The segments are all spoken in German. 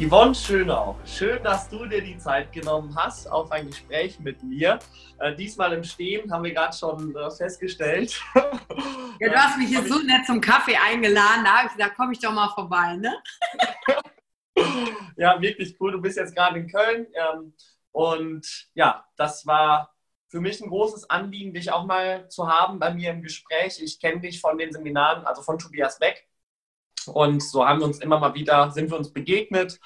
Yvonne Schönau, schön, dass du dir die Zeit genommen hast auf ein Gespräch mit mir. Äh, diesmal im Stehen haben wir gerade schon äh, festgestellt. Ja, du hast mich hier so nett zum Kaffee eingeladen, da habe ich gesagt, komme ich doch mal vorbei, ne? ja, wirklich cool. Du bist jetzt gerade in Köln ähm, und ja, das war für mich ein großes Anliegen, dich auch mal zu haben bei mir im Gespräch. Ich kenne dich von den Seminaren, also von Tobias Beck. Und so haben wir uns immer mal wieder, sind wir uns begegnet.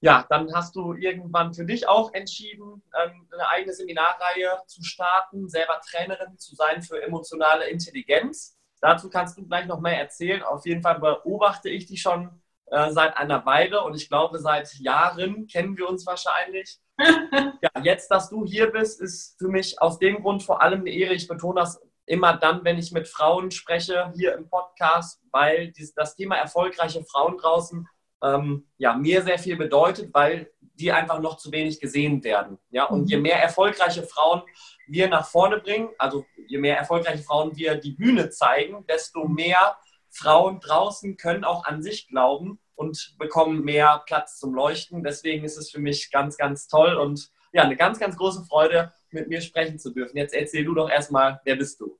Ja, dann hast du irgendwann für dich auch entschieden, ähm, eine eigene Seminarreihe zu starten, selber Trainerin zu sein für emotionale Intelligenz. Dazu kannst du gleich noch mehr erzählen. Auf jeden Fall beobachte ich dich schon äh, seit einer Weile und ich glaube, seit Jahren kennen wir uns wahrscheinlich. ja, jetzt, dass du hier bist, ist für mich aus dem Grund vor allem eine Ehre. Ich betone das immer dann, wenn ich mit Frauen spreche hier im Podcast, weil dieses, das Thema erfolgreiche Frauen draußen ähm, ja, mir sehr viel bedeutet, weil die einfach noch zu wenig gesehen werden. Ja? Und je mhm. mehr erfolgreiche Frauen wir nach vorne bringen, also je mehr erfolgreiche Frauen wir die Bühne zeigen, desto mehr Frauen draußen können auch an sich glauben und bekommen mehr Platz zum Leuchten. Deswegen ist es für mich ganz, ganz toll und ja, eine ganz, ganz große Freude, mit mir sprechen zu dürfen. Jetzt erzähl du doch erstmal, wer bist du?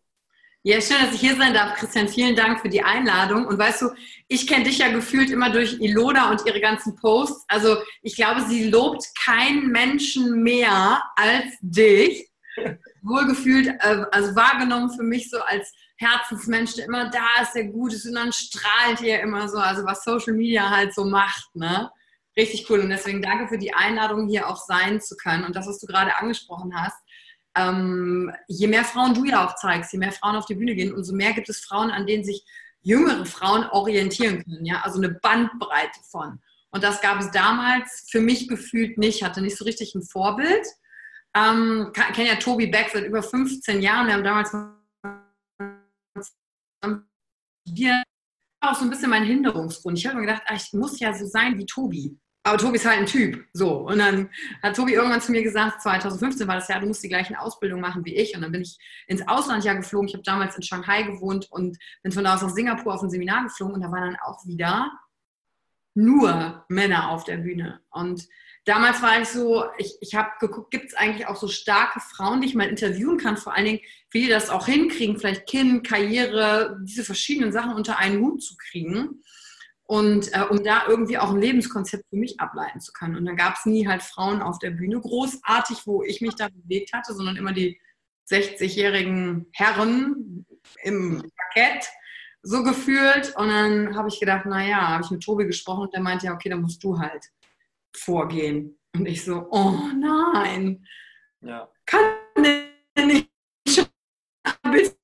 Ja, schön, dass ich hier sein darf, Christian. Vielen Dank für die Einladung. Und weißt du, ich kenne dich ja gefühlt immer durch Iloda und ihre ganzen Posts. Also ich glaube, sie lobt keinen Menschen mehr als dich. Wohlgefühlt, äh, also wahrgenommen für mich so als Herzensmensch, der immer da ist, der gut ist und dann strahlt ihr immer so, also was Social Media halt so macht, ne? Richtig cool und deswegen danke für die Einladung, hier auch sein zu können und das, was du gerade angesprochen hast. Ähm, je mehr Frauen du ja auch zeigst, je mehr Frauen auf die Bühne gehen, umso mehr gibt es Frauen, an denen sich jüngere Frauen orientieren können, ja, also eine Bandbreite von. Und das gab es damals für mich gefühlt nicht, hatte nicht so richtig ein Vorbild. Ähm, kenne ja Tobi Beck seit über 15 Jahren. Wir haben damals wir auch so ein bisschen mein Hinderungsgrund. Ich habe mir gedacht, ach, ich muss ja so sein wie Tobi. Aber Tobi ist halt ein Typ. So. Und dann hat Tobi irgendwann zu mir gesagt, 2015 war das Jahr, du musst die gleichen Ausbildung machen wie ich. Und dann bin ich ins Ausland ja geflogen. Ich habe damals in Shanghai gewohnt und bin von da aus nach Singapur auf ein Seminar geflogen. Und da waren dann auch wieder nur Männer auf der Bühne. Und damals war ich so, ich, ich habe geguckt, gibt es eigentlich auch so starke Frauen, die ich mal interviewen kann, vor allen Dingen, wie die das auch hinkriegen, vielleicht Kind, Karriere, diese verschiedenen Sachen unter einen Hut zu kriegen. Und äh, um da irgendwie auch ein Lebenskonzept für mich ableiten zu können. Und dann gab es nie halt Frauen auf der Bühne, großartig, wo ich mich da bewegt hatte, sondern immer die 60-jährigen Herren im Parkett, so gefühlt. Und dann habe ich gedacht, naja, habe ich mit Tobi gesprochen und der meinte, ja, okay, dann musst du halt vorgehen. Und ich so, oh nein, ja. kann der nicht schon ein bisschen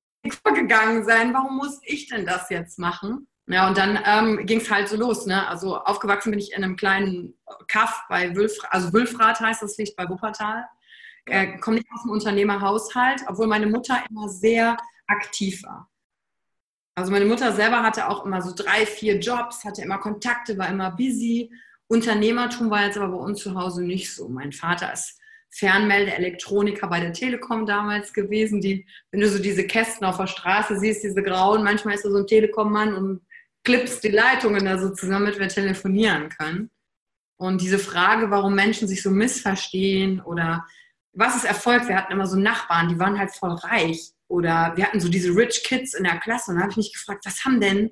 vorgegangen sein? Warum muss ich denn das jetzt machen? Ja, und dann ähm, ging es halt so los. Ne? Also aufgewachsen bin ich in einem kleinen Kaff bei Wülfrath, also Wülfrath heißt das, liegt bei Wuppertal. Äh, komme nicht aus dem Unternehmerhaushalt, obwohl meine Mutter immer sehr aktiv war. Also meine Mutter selber hatte auch immer so drei, vier Jobs, hatte immer Kontakte, war immer busy Unternehmertum war jetzt aber bei uns zu Hause nicht so. Mein Vater ist Fernmeldeelektroniker bei der Telekom damals gewesen. Die, wenn du so diese Kästen auf der Straße siehst, diese grauen, manchmal ist er so ein Telekom-Mann und klippst die Leitungen da so zusammen, damit wir telefonieren können. Und diese Frage, warum Menschen sich so missverstehen oder was ist Erfolg? Wir hatten immer so Nachbarn, die waren halt voll reich. Oder wir hatten so diese Rich Kids in der Klasse und da habe ich mich gefragt, was haben denn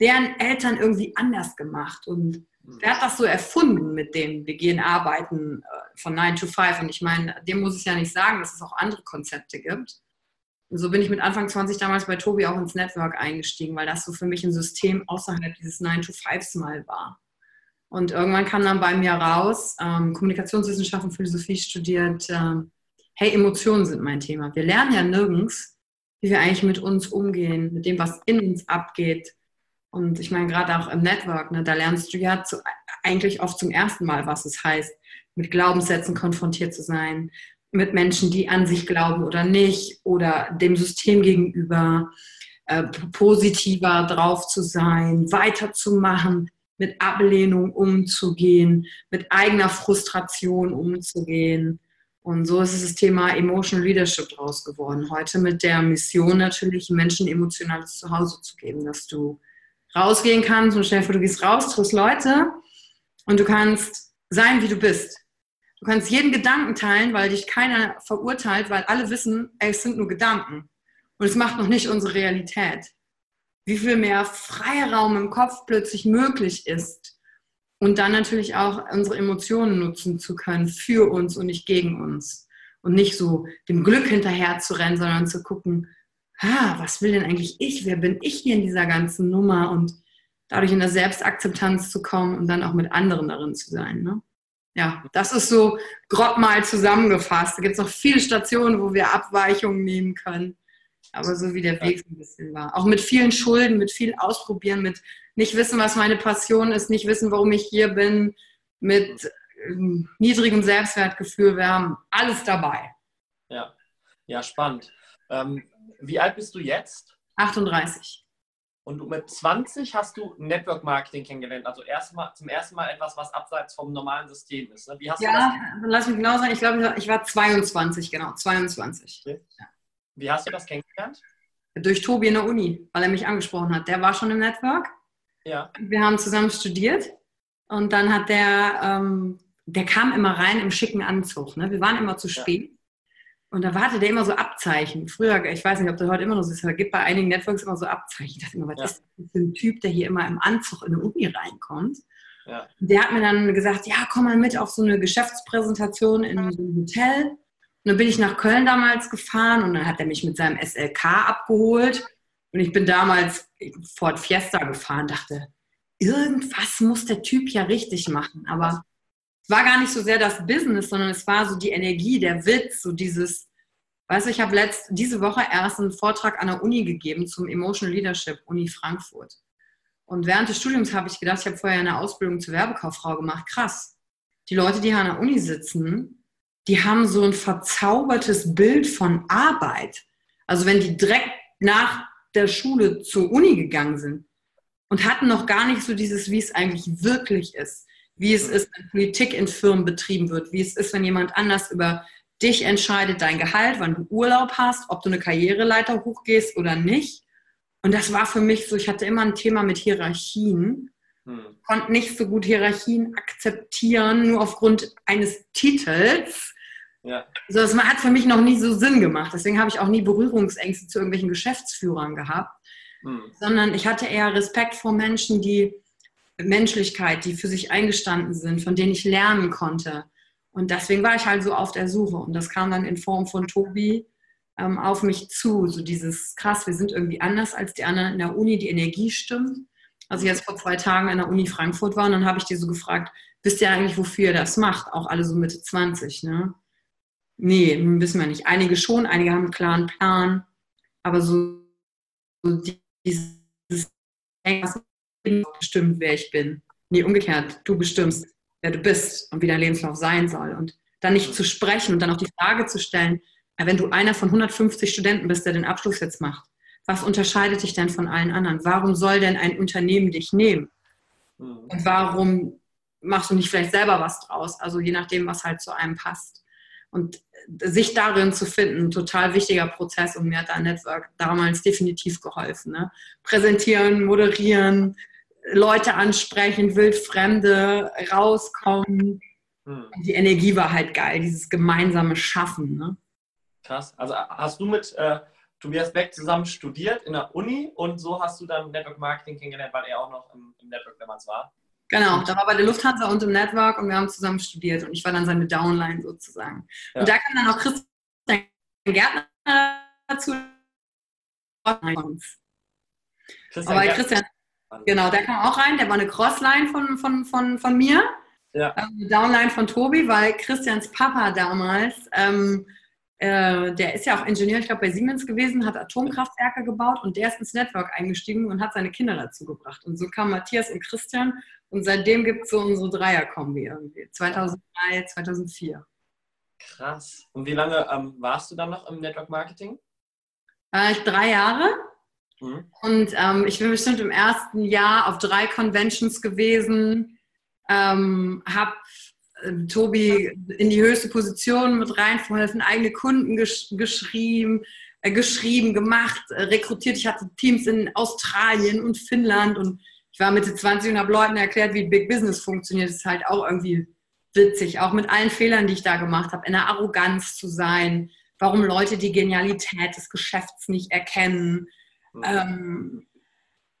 deren Eltern irgendwie anders gemacht? Und Wer hat das so erfunden mit dem, wir gehen arbeiten äh, von 9 to 5? Und ich meine, dem muss ich ja nicht sagen, dass es auch andere Konzepte gibt. So bin ich mit Anfang 20 damals bei Tobi auch ins Network eingestiegen, weil das so für mich ein System außerhalb dieses 9 to 5s mal war. Und irgendwann kam dann bei mir raus, ähm, Kommunikationswissenschaften, Philosophie studiert, ähm, hey, Emotionen sind mein Thema. Wir lernen ja nirgends, wie wir eigentlich mit uns umgehen, mit dem, was in uns abgeht, und ich meine, gerade auch im Network, ne, da lernst du ja zu, eigentlich oft zum ersten Mal, was es heißt, mit Glaubenssätzen konfrontiert zu sein, mit Menschen, die an sich glauben oder nicht, oder dem System gegenüber äh, positiver drauf zu sein, weiterzumachen, mit Ablehnung umzugehen, mit eigener Frustration umzugehen. Und so ist das Thema Emotional Leadership draus geworden. Heute mit der Mission natürlich, Menschen emotionales Zuhause zu geben, dass du rausgehen kannst und dir vor, du gehst raus, triffst Leute Und du kannst sein, wie du bist. Du kannst jeden Gedanken teilen, weil dich keiner verurteilt, weil alle wissen, ey, es sind nur Gedanken. Und es macht noch nicht unsere Realität. Wie viel mehr Freiraum im Kopf plötzlich möglich ist. Und dann natürlich auch unsere Emotionen nutzen zu können für uns und nicht gegen uns. Und nicht so dem Glück hinterher zu rennen, sondern zu gucken, ah, was will denn eigentlich ich? Wer bin ich hier in dieser ganzen Nummer? Und dadurch in der Selbstakzeptanz zu kommen und dann auch mit anderen darin zu sein. Ne? Ja, das ist so grob mal zusammengefasst. Da gibt es noch viele Stationen, wo wir Abweichungen nehmen können. Aber so wie der Weg ein bisschen war. Auch mit vielen Schulden, mit viel Ausprobieren, mit nicht wissen, was meine Passion ist, nicht wissen, warum ich hier bin, mit ähm, niedrigem Selbstwertgefühl. Wir haben alles dabei. Ja, ja spannend. Ähm, wie alt bist du jetzt? 38. Und mit 20 hast du Network Marketing kennengelernt. Also erstmal, zum ersten Mal etwas, was abseits vom normalen System ist. Ne? Wie hast ja, du das? lass mich genau sagen. Ich glaube, ich war 22, genau, 22. Okay. Ja. Wie hast du das kennengelernt? Durch Tobi in der Uni, weil er mich angesprochen hat. Der war schon im Network. Ja. Wir haben zusammen studiert und dann hat der, ähm, der kam immer rein im schicken Anzug. Ne? Wir waren immer zu spät. Ja. Und da wartet der immer so Abzeichen. Früher, ich weiß nicht, ob das heute immer noch so ist, aber gibt bei einigen Networks immer so Abzeichen. Ich dachte immer, was ja. ist das für ein Typ, der hier immer im Anzug in eine Uni reinkommt? Ja. Der hat mir dann gesagt, ja, komm mal mit auf so eine Geschäftspräsentation in so einem Hotel. Und dann bin ich nach Köln damals gefahren und dann hat er mich mit seinem SLK abgeholt. Und ich bin damals Ford Fiesta gefahren, dachte, irgendwas muss der Typ ja richtig machen. Aber es war gar nicht so sehr das Business, sondern es war so die Energie, der Witz, so dieses, weißt du, ich habe letzt, diese Woche erst einen Vortrag an der Uni gegeben zum Emotional Leadership, Uni Frankfurt. Und während des Studiums habe ich gedacht, ich habe vorher eine Ausbildung zur Werbekauffrau gemacht. Krass. Die Leute, die hier an der Uni sitzen, die haben so ein verzaubertes Bild von Arbeit. Also wenn die direkt nach der Schule zur Uni gegangen sind und hatten noch gar nicht so dieses, wie es eigentlich wirklich ist wie es ist, wenn Politik in Firmen betrieben wird, wie es ist, wenn jemand anders über dich entscheidet, dein Gehalt, wann du Urlaub hast, ob du eine Karriereleiter hochgehst oder nicht. Und das war für mich so, ich hatte immer ein Thema mit Hierarchien, hm. konnte nicht so gut Hierarchien akzeptieren, nur aufgrund eines Titels. Ja. Also das hat für mich noch nie so Sinn gemacht. Deswegen habe ich auch nie Berührungsängste zu irgendwelchen Geschäftsführern gehabt, hm. sondern ich hatte eher Respekt vor Menschen, die Menschlichkeit, die für sich eingestanden sind, von denen ich lernen konnte. Und deswegen war ich halt so auf der Suche. Und das kam dann in Form von Tobi ähm, auf mich zu. So dieses krass, wir sind irgendwie anders als die anderen in der Uni, die Energie stimmt. Als ich jetzt vor zwei Tagen in der Uni Frankfurt war, und dann habe ich dir so gefragt, wisst ihr eigentlich, wofür ihr das macht? Auch alle so Mitte 20, ne? Nee, wissen wir nicht. Einige schon, einige haben einen klaren Plan. Aber so, so dieses, bestimmt, wer ich bin. Nee, umgekehrt. Du bestimmst, wer du bist und wie dein Lebenslauf sein soll. Und dann nicht zu sprechen und dann auch die Frage zu stellen, wenn du einer von 150 Studenten bist, der den Abschluss jetzt macht, was unterscheidet dich denn von allen anderen? Warum soll denn ein Unternehmen dich nehmen? Mhm. Und warum machst du nicht vielleicht selber was draus? Also je nachdem, was halt zu einem passt. Und sich darin zu finden, ein total wichtiger Prozess und mir hat da Netzwerk damals definitiv geholfen. Ne? Präsentieren, moderieren, Leute ansprechen, wildfremde rauskommen. Hm. Die Energie war halt geil, dieses gemeinsame Schaffen. Ne? Krass. Also hast du mit äh, Tobias Beck zusammen studiert in der Uni und so hast du dann Network Marketing kennengelernt, weil er auch noch im, im Network damals war? Genau, da war bei der Lufthansa und im Network und wir haben zusammen studiert und ich war dann seine Downline sozusagen. Ja. Und da kam dann auch Christian Gärtner dazu. Christian Aber Christian, Genau, der kam auch rein. Der war eine Crossline von, von, von, von mir. Ja. Ähm, Downline von Tobi, weil Christians Papa damals, ähm, äh, der ist ja auch Ingenieur, ich glaube bei Siemens gewesen, hat Atomkraftwerke gebaut und der ist ins Network eingestiegen und hat seine Kinder dazu gebracht. Und so kamen Matthias und Christian und seitdem gibt es so unsere Dreierkombi irgendwie. 2003, 2004. Krass. Und wie lange ähm, warst du dann noch im Network Marketing? Äh, drei Jahre. Mhm. Und ähm, ich bin bestimmt im ersten Jahr auf drei Conventions gewesen, ähm, habe äh, Tobi in die höchste Position mit reinverholfen, eigene Kunden gesch geschrieben, äh, geschrieben, gemacht, äh, rekrutiert. Ich hatte Teams in Australien und Finnland und ich war Mitte 20 und habe Leuten erklärt, wie Big Business funktioniert. Das ist halt auch irgendwie witzig, auch mit allen Fehlern, die ich da gemacht habe, in der Arroganz zu sein, warum Leute die Genialität des Geschäfts nicht erkennen. Mhm. Ähm,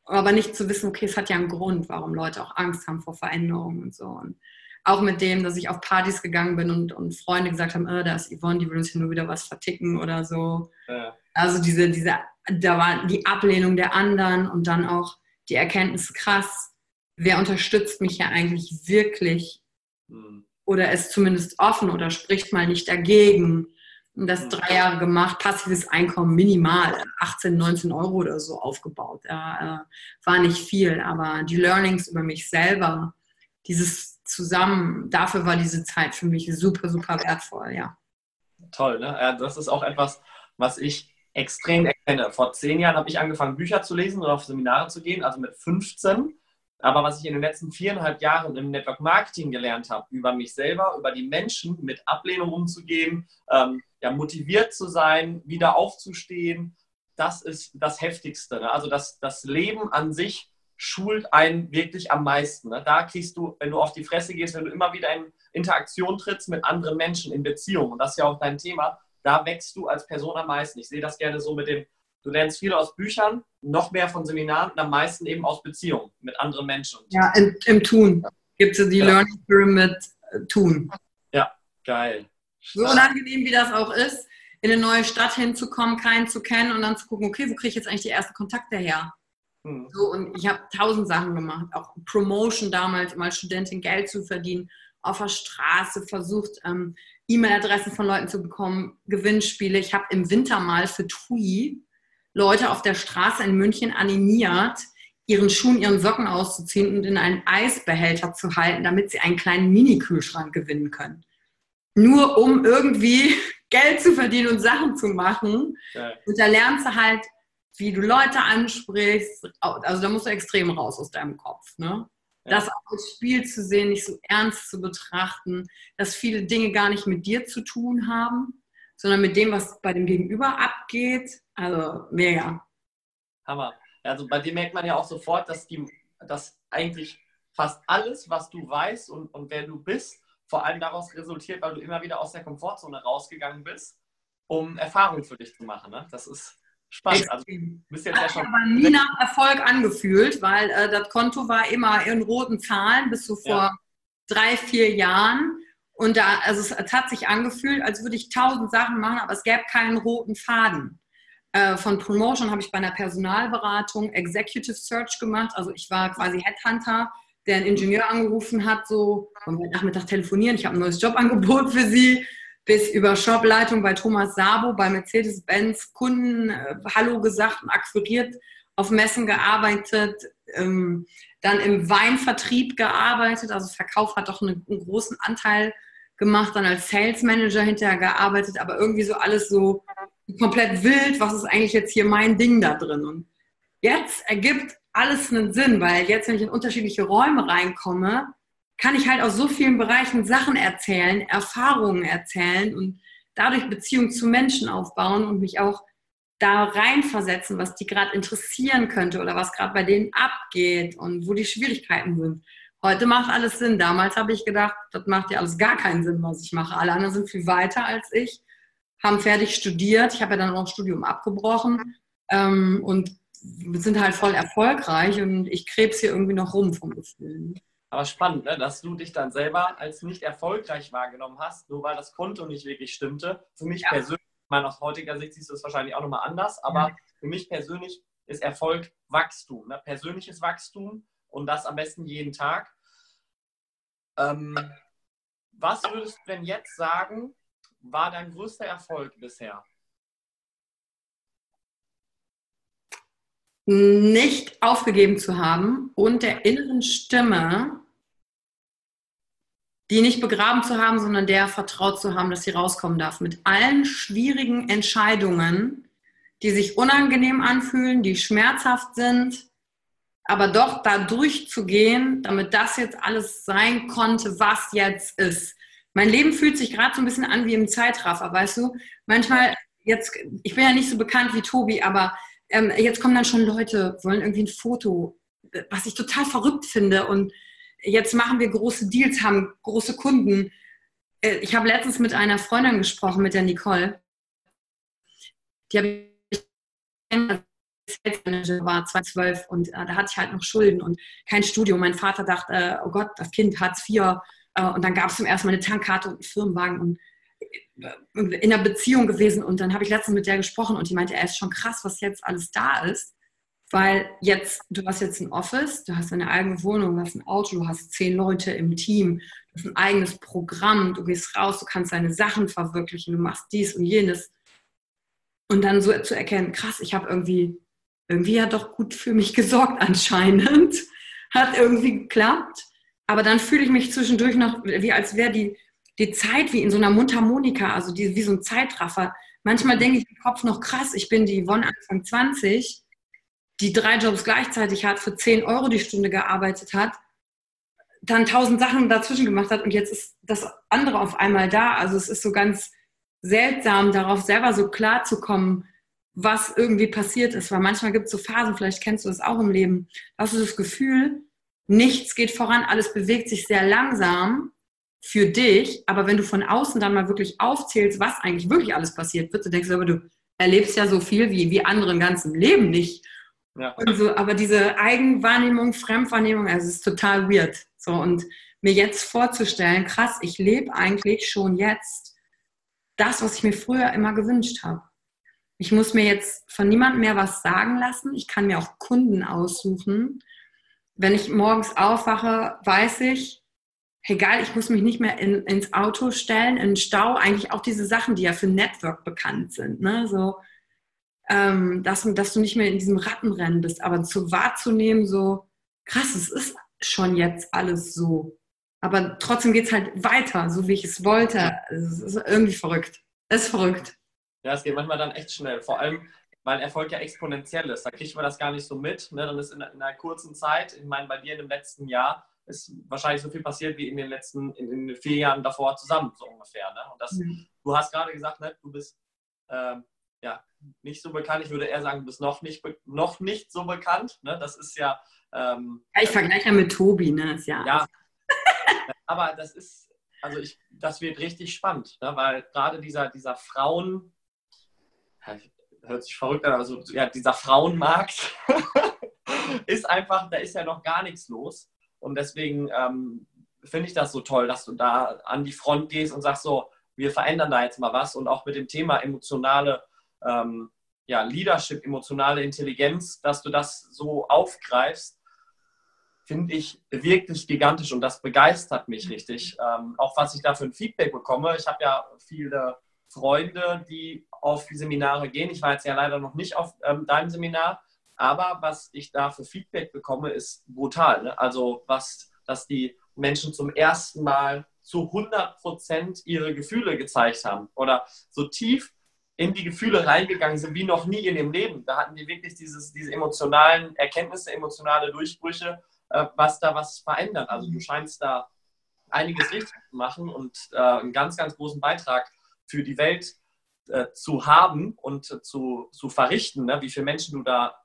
aber nicht zu wissen, okay, es hat ja einen Grund, warum Leute auch Angst haben vor Veränderungen und so. Und auch mit dem, dass ich auf Partys gegangen bin und, und Freunde gesagt haben, oh, da ist Yvonne, die will uns hier nur wieder was verticken oder so. Ja. Also diese, diese, da war die Ablehnung der anderen und dann auch die Erkenntnis, krass, wer unterstützt mich ja eigentlich wirklich mhm. oder ist zumindest offen oder spricht mal nicht dagegen. Das mhm. drei Jahre gemacht, passives Einkommen minimal, 18, 19 Euro oder so aufgebaut. Äh, war nicht viel, aber die Learnings über mich selber, dieses zusammen, dafür war diese Zeit für mich super, super wertvoll, ja. Toll, ne? Das ist auch etwas, was ich extrem erkenne. Vor zehn Jahren habe ich angefangen, Bücher zu lesen oder auf Seminare zu gehen, also mit 15. Aber was ich in den letzten viereinhalb Jahren im Network Marketing gelernt habe, über mich selber, über die Menschen, mit Ablehnung umzugehen, ähm, ja, motiviert zu sein, wieder aufzustehen, das ist das Heftigste. Ne? Also das, das Leben an sich schult einen wirklich am meisten. Ne? Da kriegst du, wenn du auf die Fresse gehst, wenn du immer wieder in Interaktion trittst mit anderen Menschen in Beziehungen, und das ist ja auch dein Thema, da wächst du als Person am meisten. Ich sehe das gerne so mit dem, du lernst viel aus Büchern, noch mehr von Seminaren und am meisten eben aus Beziehungen mit anderen Menschen. Ja, im, im Tun gibt es die ja. Learning Pyramid äh, Tun. Ja, geil. So unangenehm wie das auch ist, in eine neue Stadt hinzukommen, keinen zu kennen und dann zu gucken, okay, wo kriege ich jetzt eigentlich die ersten Kontakte her? Mhm. So, und ich habe tausend Sachen gemacht, auch Promotion damals, um als Studentin Geld zu verdienen, auf der Straße versucht, ähm, E-Mail-Adressen von Leuten zu bekommen, Gewinnspiele. Ich habe im Winter mal für TUI Leute auf der Straße in München animiert, ihren Schuhen, ihren Socken auszuziehen und in einen Eisbehälter zu halten, damit sie einen kleinen Mini-Kühlschrank gewinnen können. Nur um irgendwie Geld zu verdienen und Sachen zu machen. Ja. Und da lernst du halt wie du Leute ansprichst. Also da musst du extrem raus aus deinem Kopf. Ne? Ja. Das auch als Spiel zu sehen, nicht so ernst zu betrachten, dass viele Dinge gar nicht mit dir zu tun haben, sondern mit dem, was bei dem Gegenüber abgeht. Also mega. Hammer. Also bei dir merkt man ja auch sofort, dass, die, dass eigentlich fast alles, was du weißt und, und wer du bist, vor allem daraus resultiert, weil du immer wieder aus der Komfortzone rausgegangen bist, um Erfahrungen für dich zu machen. Ne? Das ist Spannend. Also, bist jetzt ja schon aber nie nach Erfolg angefühlt, weil äh, das Konto war immer in roten Zahlen bis so vor ja. drei, vier Jahren. Und da, also es, es, hat sich angefühlt, als würde ich tausend Sachen machen, aber es gäbe keinen roten Faden. Äh, von Promotion habe ich bei einer Personalberatung Executive Search gemacht. Also ich war quasi Headhunter, der einen Ingenieur angerufen hat, so, wollen wir Nachmittag telefonieren, ich habe ein neues Jobangebot für Sie. Bis über Shopleitung bei Thomas Sabo, bei Mercedes-Benz Kunden äh, Hallo gesagt und akquiriert, auf Messen gearbeitet, ähm, dann im Weinvertrieb gearbeitet, also Verkauf hat doch einen, einen, großen Anteil gemacht, dann als Sales Manager hinterher gearbeitet, aber irgendwie so alles so komplett wild, was ist eigentlich jetzt hier mein Ding da drin? Und jetzt ergibt alles einen Sinn, weil jetzt, wenn ich in unterschiedliche Räume reinkomme, kann ich halt aus so vielen Bereichen Sachen erzählen, Erfahrungen erzählen und dadurch Beziehungen zu Menschen aufbauen und mich auch da reinversetzen, was die gerade interessieren könnte oder was gerade bei denen abgeht und wo die Schwierigkeiten sind. Heute macht alles Sinn. Damals habe ich gedacht, das macht ja alles gar keinen Sinn, was ich mache. Alle anderen sind viel weiter als ich, haben fertig studiert. Ich habe ja dann auch ein Studium abgebrochen ähm, und sind halt voll erfolgreich und ich krebs hier irgendwie noch rum vom Gefühl. Aber spannend, ne? dass du dich dann selber als nicht erfolgreich wahrgenommen hast, nur weil das Konto nicht wirklich stimmte. Für mich ja. persönlich, ich meine, aus heutiger Sicht siehst du es wahrscheinlich auch nochmal anders, aber ja. für mich persönlich ist Erfolg Wachstum, ne? persönliches Wachstum und das am besten jeden Tag. Ähm, was würdest du denn jetzt sagen, war dein größter Erfolg bisher? Nicht aufgegeben zu haben und der inneren Stimme, die nicht begraben zu haben, sondern der vertraut zu haben, dass sie rauskommen darf. Mit allen schwierigen Entscheidungen, die sich unangenehm anfühlen, die schmerzhaft sind, aber doch da durchzugehen, damit das jetzt alles sein konnte, was jetzt ist. Mein Leben fühlt sich gerade so ein bisschen an wie im Zeitraffer, weißt du? Manchmal, jetzt, ich bin ja nicht so bekannt wie Tobi, aber ähm, jetzt kommen dann schon Leute, wollen irgendwie ein Foto was ich total verrückt finde. Und jetzt machen wir große Deals, haben große Kunden. Äh, ich habe letztens mit einer Freundin gesprochen, mit der Nicole. Die habe ich war 2012 und äh, da hatte ich halt noch Schulden und kein Studium. Mein Vater dachte, äh, oh Gott, das Kind Hartz IV. Äh, und dann gab es zum ersten Mal eine Tankkarte und einen Firmenwagen und äh, in einer Beziehung gewesen. Und dann habe ich letztens mit der gesprochen und die meinte, er ist schon krass, was jetzt alles da ist. Weil jetzt, du hast jetzt ein Office, du hast eine eigene Wohnung, du hast ein Auto, du hast zehn Leute im Team, du hast ein eigenes Programm, du gehst raus, du kannst deine Sachen verwirklichen, du machst dies und jenes. Und dann so zu erkennen, krass, ich habe irgendwie, irgendwie ja doch gut für mich gesorgt anscheinend. Hat irgendwie geklappt. Aber dann fühle ich mich zwischendurch noch, wie als wäre die, die Zeit wie in so einer Mundharmonika, also die, wie so ein Zeitraffer. Manchmal denke ich im Kopf noch krass, ich bin die Yvonne Anfang 20 die drei Jobs gleichzeitig hat, für 10 Euro die Stunde gearbeitet hat, dann tausend Sachen dazwischen gemacht hat und jetzt ist das andere auf einmal da. Also es ist so ganz seltsam, darauf selber so klar zu kommen, was irgendwie passiert ist. Weil manchmal gibt es so Phasen, vielleicht kennst du das auch im Leben, da hast du das Gefühl, nichts geht voran, alles bewegt sich sehr langsam für dich, aber wenn du von außen dann mal wirklich aufzählst, was eigentlich wirklich alles passiert wird, du denkst aber, du erlebst ja so viel wie, wie andere im ganzen Leben nicht. Ja. So, aber diese Eigenwahrnehmung, Fremdwahrnehmung, also es ist total weird. So, und mir jetzt vorzustellen, krass, ich lebe eigentlich schon jetzt das, was ich mir früher immer gewünscht habe. Ich muss mir jetzt von niemandem mehr was sagen lassen. Ich kann mir auch Kunden aussuchen. Wenn ich morgens aufwache, weiß ich, egal, ich muss mich nicht mehr in, ins Auto stellen, in den Stau. Eigentlich auch diese Sachen, die ja für Network bekannt sind. Ne? So, ähm, dass, dass du nicht mehr in diesem Rattenrennen bist, aber zu wahrzunehmen, so krass, es ist schon jetzt alles so. Aber trotzdem geht es halt weiter, so wie ich es wollte. Es ist irgendwie verrückt. Es ist verrückt. Ja, es geht manchmal dann echt schnell. Vor allem, weil Erfolg ja exponentiell ist. Da kriegt man das gar nicht so mit. Ne? Dann ist in, in, einer kurzen Zeit, ich meine, bei dir in dem letzten Jahr, ist wahrscheinlich so viel passiert wie in den letzten, in, den vier Jahren davor zusammen, so ungefähr. Ne? Und das, mhm. du hast gerade gesagt, ne, du bist ähm, ja, nicht so bekannt. Ich würde eher sagen, du bist noch nicht, noch nicht so bekannt. Ne? Das ist ja. Ähm, ja, ich vergleiche ja mit Tobi, ne? ja. ja aber das ist, also ich, das wird richtig spannend, ne? weil gerade dieser, dieser Frauen, hört sich verrückt an, also ja, dieser Frauenmarkt ist einfach, da ist ja noch gar nichts los. Und deswegen ähm, finde ich das so toll, dass du da an die Front gehst und sagst so, wir verändern da jetzt mal was und auch mit dem Thema emotionale ähm, ja, Leadership, emotionale Intelligenz, dass du das so aufgreifst, finde ich wirklich gigantisch und das begeistert mich richtig. Ähm, auch was ich da für ein Feedback bekomme. Ich habe ja viele Freunde, die auf die Seminare gehen. Ich war jetzt ja leider noch nicht auf ähm, deinem Seminar, aber was ich da für Feedback bekomme, ist brutal. Ne? Also was, dass die Menschen zum ersten Mal zu 100 Prozent ihre Gefühle gezeigt haben oder so tief in die Gefühle reingegangen sind wie noch nie in ihrem Leben. Da hatten die wirklich dieses, diese emotionalen Erkenntnisse, emotionale Durchbrüche, äh, was da was verändern. Also du scheinst da einiges richtig zu machen und äh, einen ganz, ganz großen Beitrag für die Welt äh, zu haben und zu, zu verrichten, ne? wie viele Menschen du da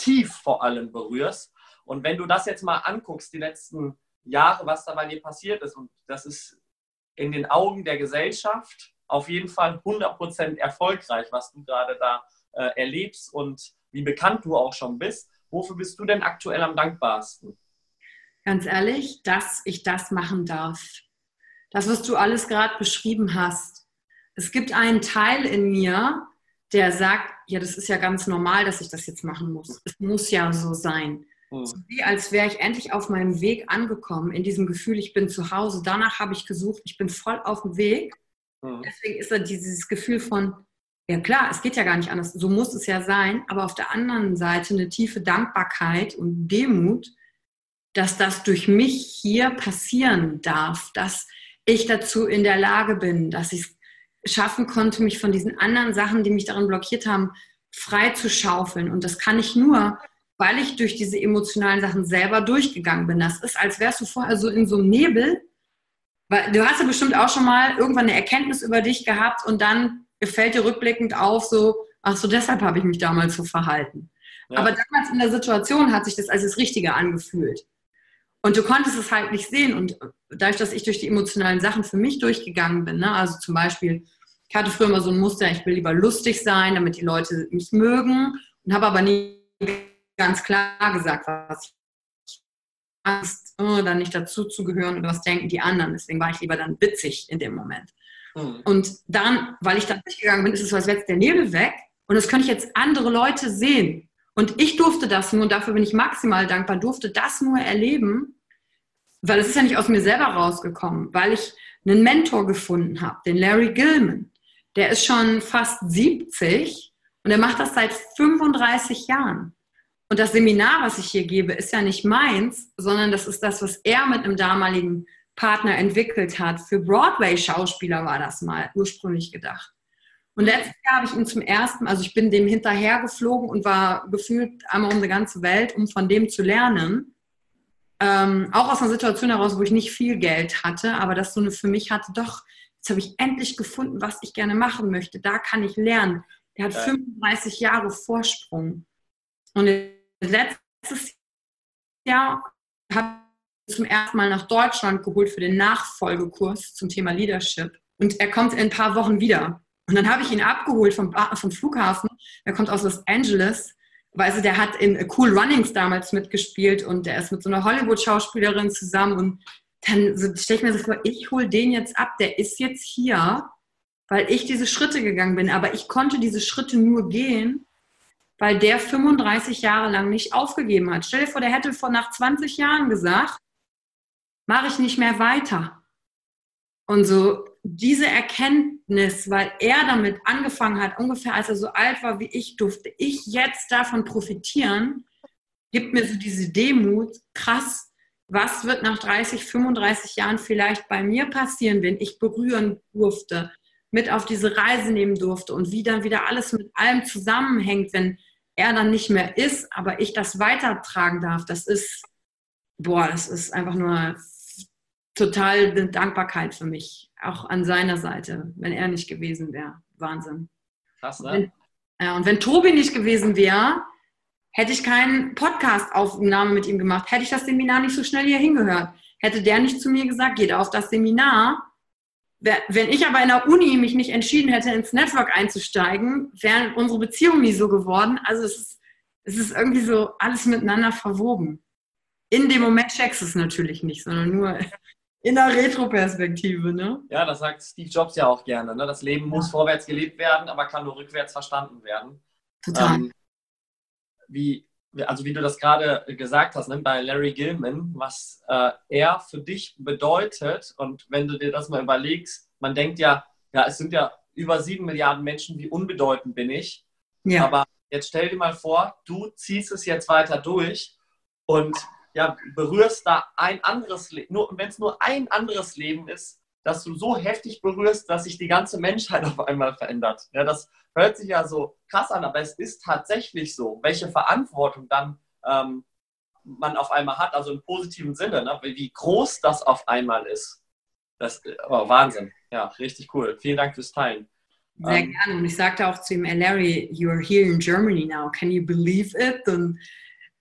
tief vor allem berührst. Und wenn du das jetzt mal anguckst, die letzten Jahre, was da bei dir passiert ist, und das ist in den Augen der Gesellschaft auf jeden Fall 100% erfolgreich, was du gerade da äh, erlebst und wie bekannt du auch schon bist. Wofür bist du denn aktuell am dankbarsten? Ganz ehrlich, dass ich das machen darf. Das, was du alles gerade beschrieben hast. Es gibt einen Teil in mir, der sagt, ja, das ist ja ganz normal, dass ich das jetzt machen muss. Es muss ja so sein. Mhm. So wie als wäre ich endlich auf meinem Weg angekommen, in diesem Gefühl, ich bin zu Hause. Danach habe ich gesucht, ich bin voll auf dem Weg. Mhm. Deswegen ist da dieses Gefühl von, ja klar, es geht ja gar nicht anders, so muss es ja sein, aber auf der anderen Seite eine tiefe Dankbarkeit und Demut, dass das durch mich hier passieren darf, dass ich dazu in der Lage bin, dass ich es schaffen konnte, mich von diesen anderen Sachen, die mich darin blockiert haben, frei zu schaufeln. Und das kann ich nur, weil ich durch diese emotionalen Sachen selber durchgegangen bin. Das ist, als wärst du vorher so in so einem Nebel weil du hast ja bestimmt auch schon mal irgendwann eine Erkenntnis über dich gehabt und dann fällt dir rückblickend auf, so, ach so, deshalb habe ich mich damals so verhalten. Ja. Aber damals in der Situation hat sich das als das Richtige angefühlt. Und du konntest es halt nicht sehen. Und dadurch, dass ich durch die emotionalen Sachen für mich durchgegangen bin, ne? also zum Beispiel, ich hatte früher immer so ein Muster, ich will lieber lustig sein, damit die Leute mich mögen und habe aber nie ganz klar gesagt, was ich Angst, oh, dann nicht dazu zu gehören oder was denken die anderen. Deswegen war ich lieber dann witzig in dem Moment. Mhm. Und dann, weil ich dann durchgegangen bin, ist es so, als wäre jetzt der Nebel weg und das könnte ich jetzt andere Leute sehen. Und ich durfte das nur, und dafür bin ich maximal dankbar, durfte das nur erleben, weil es ist ja nicht aus mir selber rausgekommen, weil ich einen Mentor gefunden habe, den Larry Gilman. Der ist schon fast 70 und er macht das seit 35 Jahren. Und das Seminar, was ich hier gebe, ist ja nicht meins, sondern das ist das, was er mit einem damaligen Partner entwickelt hat. Für Broadway-Schauspieler war das mal ursprünglich gedacht. Und letztes Jahr habe ich ihn zum ersten, also ich bin dem hinterhergeflogen und war gefühlt einmal um die ganze Welt, um von dem zu lernen. Ähm, auch aus einer Situation heraus, wo ich nicht viel Geld hatte, aber das so eine für mich hatte, doch, jetzt habe ich endlich gefunden, was ich gerne machen möchte. Da kann ich lernen. Der hat 35 Jahre Vorsprung. Und letztes Jahr habe ich zum ersten Mal nach Deutschland geholt für den Nachfolgekurs zum Thema Leadership. Und er kommt in ein paar Wochen wieder. Und dann habe ich ihn abgeholt vom, vom Flughafen. Er kommt aus Los Angeles. Weil also der hat in Cool Runnings damals mitgespielt und der ist mit so einer Hollywood-Schauspielerin zusammen. Und dann stelle ich mir so vor, ich hole den jetzt ab. Der ist jetzt hier, weil ich diese Schritte gegangen bin. Aber ich konnte diese Schritte nur gehen, weil der 35 Jahre lang nicht aufgegeben hat. Stell dir vor, der hätte vor nach 20 Jahren gesagt, mache ich nicht mehr weiter. Und so diese Erkenntnis, weil er damit angefangen hat, ungefähr als er so alt war wie ich, durfte ich jetzt davon profitieren, gibt mir so diese Demut, krass, was wird nach 30, 35 Jahren vielleicht bei mir passieren, wenn ich berühren durfte, mit auf diese Reise nehmen durfte und wie dann wieder alles mit allem zusammenhängt, wenn er dann nicht mehr ist, aber ich das weitertragen darf. Das ist, boah, das ist einfach nur total eine Dankbarkeit für mich, auch an seiner Seite, wenn er nicht gewesen wäre. Wahnsinn. Krass, ne? Wenn, ja, und wenn Tobi nicht gewesen wäre, hätte ich keinen Podcast-Aufnahme mit ihm gemacht, hätte ich das Seminar nicht so schnell hier hingehört. Hätte der nicht zu mir gesagt, geht auf das Seminar. Wenn ich aber in der Uni mich nicht entschieden hätte, ins Network einzusteigen, wäre unsere Beziehung nie so geworden. Also es ist, es ist irgendwie so alles miteinander verwoben. In dem Moment checkst du es natürlich nicht, sondern nur in der Retroperspektive, ne? Ja, das sagt Steve Jobs ja auch gerne. Ne? Das Leben muss vorwärts gelebt werden, aber kann nur rückwärts verstanden werden. Total. Ähm, wie, also wie du das gerade gesagt hast, ne? bei Larry Gilman, was äh, er für dich bedeutet und wenn du dir das mal überlegst, man denkt ja, ja, es sind ja über sieben Milliarden Menschen, wie unbedeutend bin ich. Ja. Aber jetzt stell dir mal vor, du ziehst es jetzt weiter durch und ja, berührst da ein anderes Leben, nur wenn es nur ein anderes Leben ist, dass du so heftig berührst, dass sich die ganze Menschheit auf einmal verändert. Ja, das hört sich ja so krass an, aber es ist tatsächlich so, welche Verantwortung dann ähm, man auf einmal hat, also im positiven Sinne, ne? wie groß das auf einmal ist. Das oh, Wahnsinn. Ja, richtig cool. Vielen Dank fürs Teilen. Sehr ähm, gerne. Und ich sagte auch zu ihm, Larry, you're here in Germany now. Can you believe it? Und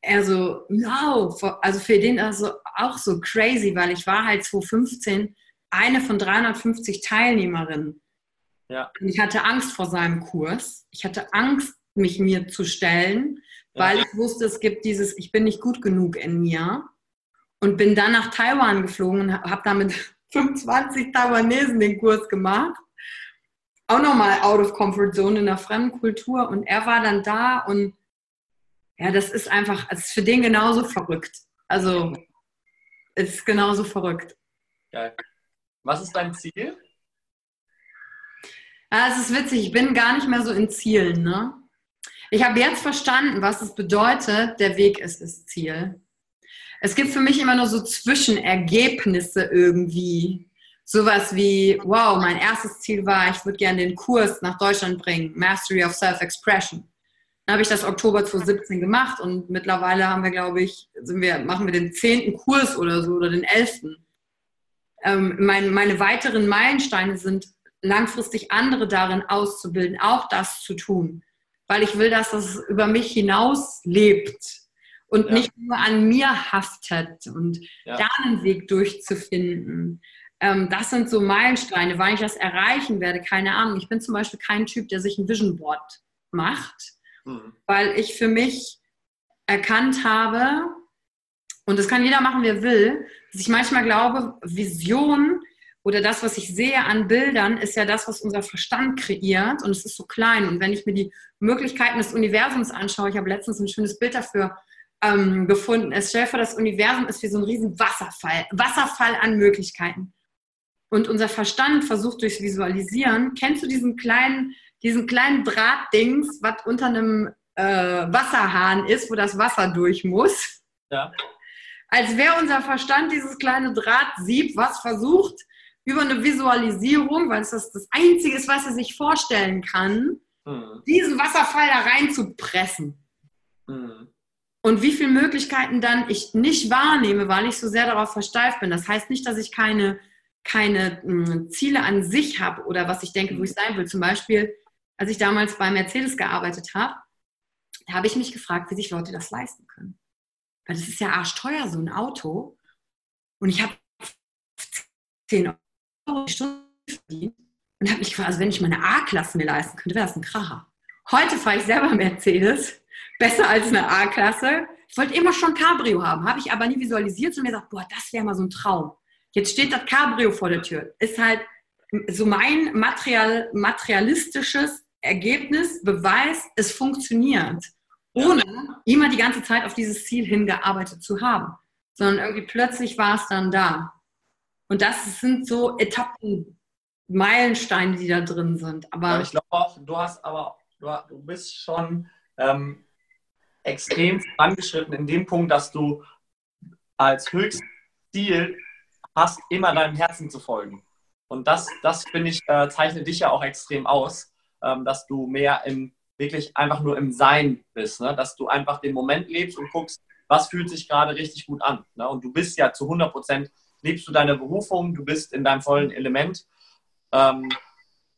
er so, wow, also für den also auch so crazy, weil ich war halt 2015 eine von 350 Teilnehmerinnen. Ja. Und ich hatte Angst vor seinem Kurs. Ich hatte Angst, mich mir zu stellen, weil ja. ich wusste, es gibt dieses, ich bin nicht gut genug in mir. Und bin dann nach Taiwan geflogen und habe da mit 25 Taiwanesen den Kurs gemacht. Auch nochmal out of comfort zone in einer fremden Kultur. Und er war dann da und ja, das ist einfach, es ist für den genauso verrückt. Also, es ist genauso verrückt. Geil. Was ist dein Ziel? Ja, es ist witzig, ich bin gar nicht mehr so in Zielen. Ne? Ich habe jetzt verstanden, was es bedeutet, der Weg ist das Ziel. Es gibt für mich immer nur so Zwischenergebnisse irgendwie. Sowas wie, wow, mein erstes Ziel war, ich würde gerne den Kurs nach Deutschland bringen, Mastery of Self-Expression. Dann habe ich das Oktober 2017 gemacht und mittlerweile haben wir, glaube ich, sind wir, machen wir den zehnten Kurs oder so oder den elften. Ähm, mein, meine weiteren Meilensteine sind langfristig andere darin auszubilden, auch das zu tun. weil ich will, dass das über mich hinaus lebt und ja. nicht nur an mir haftet und ja. da einen Weg durchzufinden. Ähm, das sind so Meilensteine, weil ich das erreichen werde, keine Ahnung. Ich bin zum Beispiel kein Typ, der sich ein Vision Board macht, mhm. weil ich für mich erkannt habe, und das kann jeder machen, wer will, dass ich manchmal glaube, Vision oder das, was ich sehe an Bildern, ist ja das, was unser Verstand kreiert und es ist so klein. Und wenn ich mir die Möglichkeiten des Universums anschaue, ich habe letztens ein schönes Bild dafür ähm, gefunden. Es stellt vor, das Universum ist wie so ein riesen Wasserfall, Wasserfall an Möglichkeiten. Und unser Verstand versucht durchs Visualisieren, kennst du diesen kleinen, diesen kleinen Drahtdings, was unter einem äh, Wasserhahn ist, wo das Wasser durch muss? Ja. Als wäre unser Verstand dieses kleine Drahtsieb, was versucht, über eine Visualisierung, weil es das, das Einzige ist, was er sich vorstellen kann, mhm. diesen Wasserfall da rein zu pressen. Mhm und wie viele Möglichkeiten dann ich nicht wahrnehme, weil ich so sehr darauf versteift bin. Das heißt nicht, dass ich keine, keine mh, hm, Ziele an sich habe oder was ich denke, wo ich sein will. Zum Beispiel, als ich damals bei Mercedes gearbeitet habe, da habe ich mich gefragt, wie sich Leute das leisten können. Weil das ist ja arschteuer, so ein Auto. Und ich habe 10 Euro die Stunde verdient und habe mich gefragt, also wenn ich meine A-Klasse mir leisten könnte, wäre das ein Kracher. Heute fahre ich selber Mercedes besser als eine A-Klasse. Ich wollte immer schon Cabrio haben, habe ich aber nie visualisiert und mir gesagt, boah, das wäre mal so ein Traum. Jetzt steht das Cabrio vor der Tür. Ist halt so mein Material, materialistisches Ergebnis, Beweis, es funktioniert. Ohne immer die ganze Zeit auf dieses Ziel hingearbeitet zu haben. Sondern irgendwie plötzlich war es dann da. Und das sind so Etappen, Meilensteine, die da drin sind. Aber ja, ich glaube auch, du hast aber, du, bist schon ähm, extrem vorangeschritten in dem Punkt, dass du als höchstes Ziel hast, immer deinem Herzen zu folgen. Und das, das finde ich, äh, zeichnet dich ja auch extrem aus, ähm, dass du mehr im, wirklich einfach nur im Sein bist, ne? dass du einfach den Moment lebst und guckst, was fühlt sich gerade richtig gut an. Ne? Und du bist ja zu 100 Prozent, lebst du deine Berufung, du bist in deinem vollen Element. Ähm,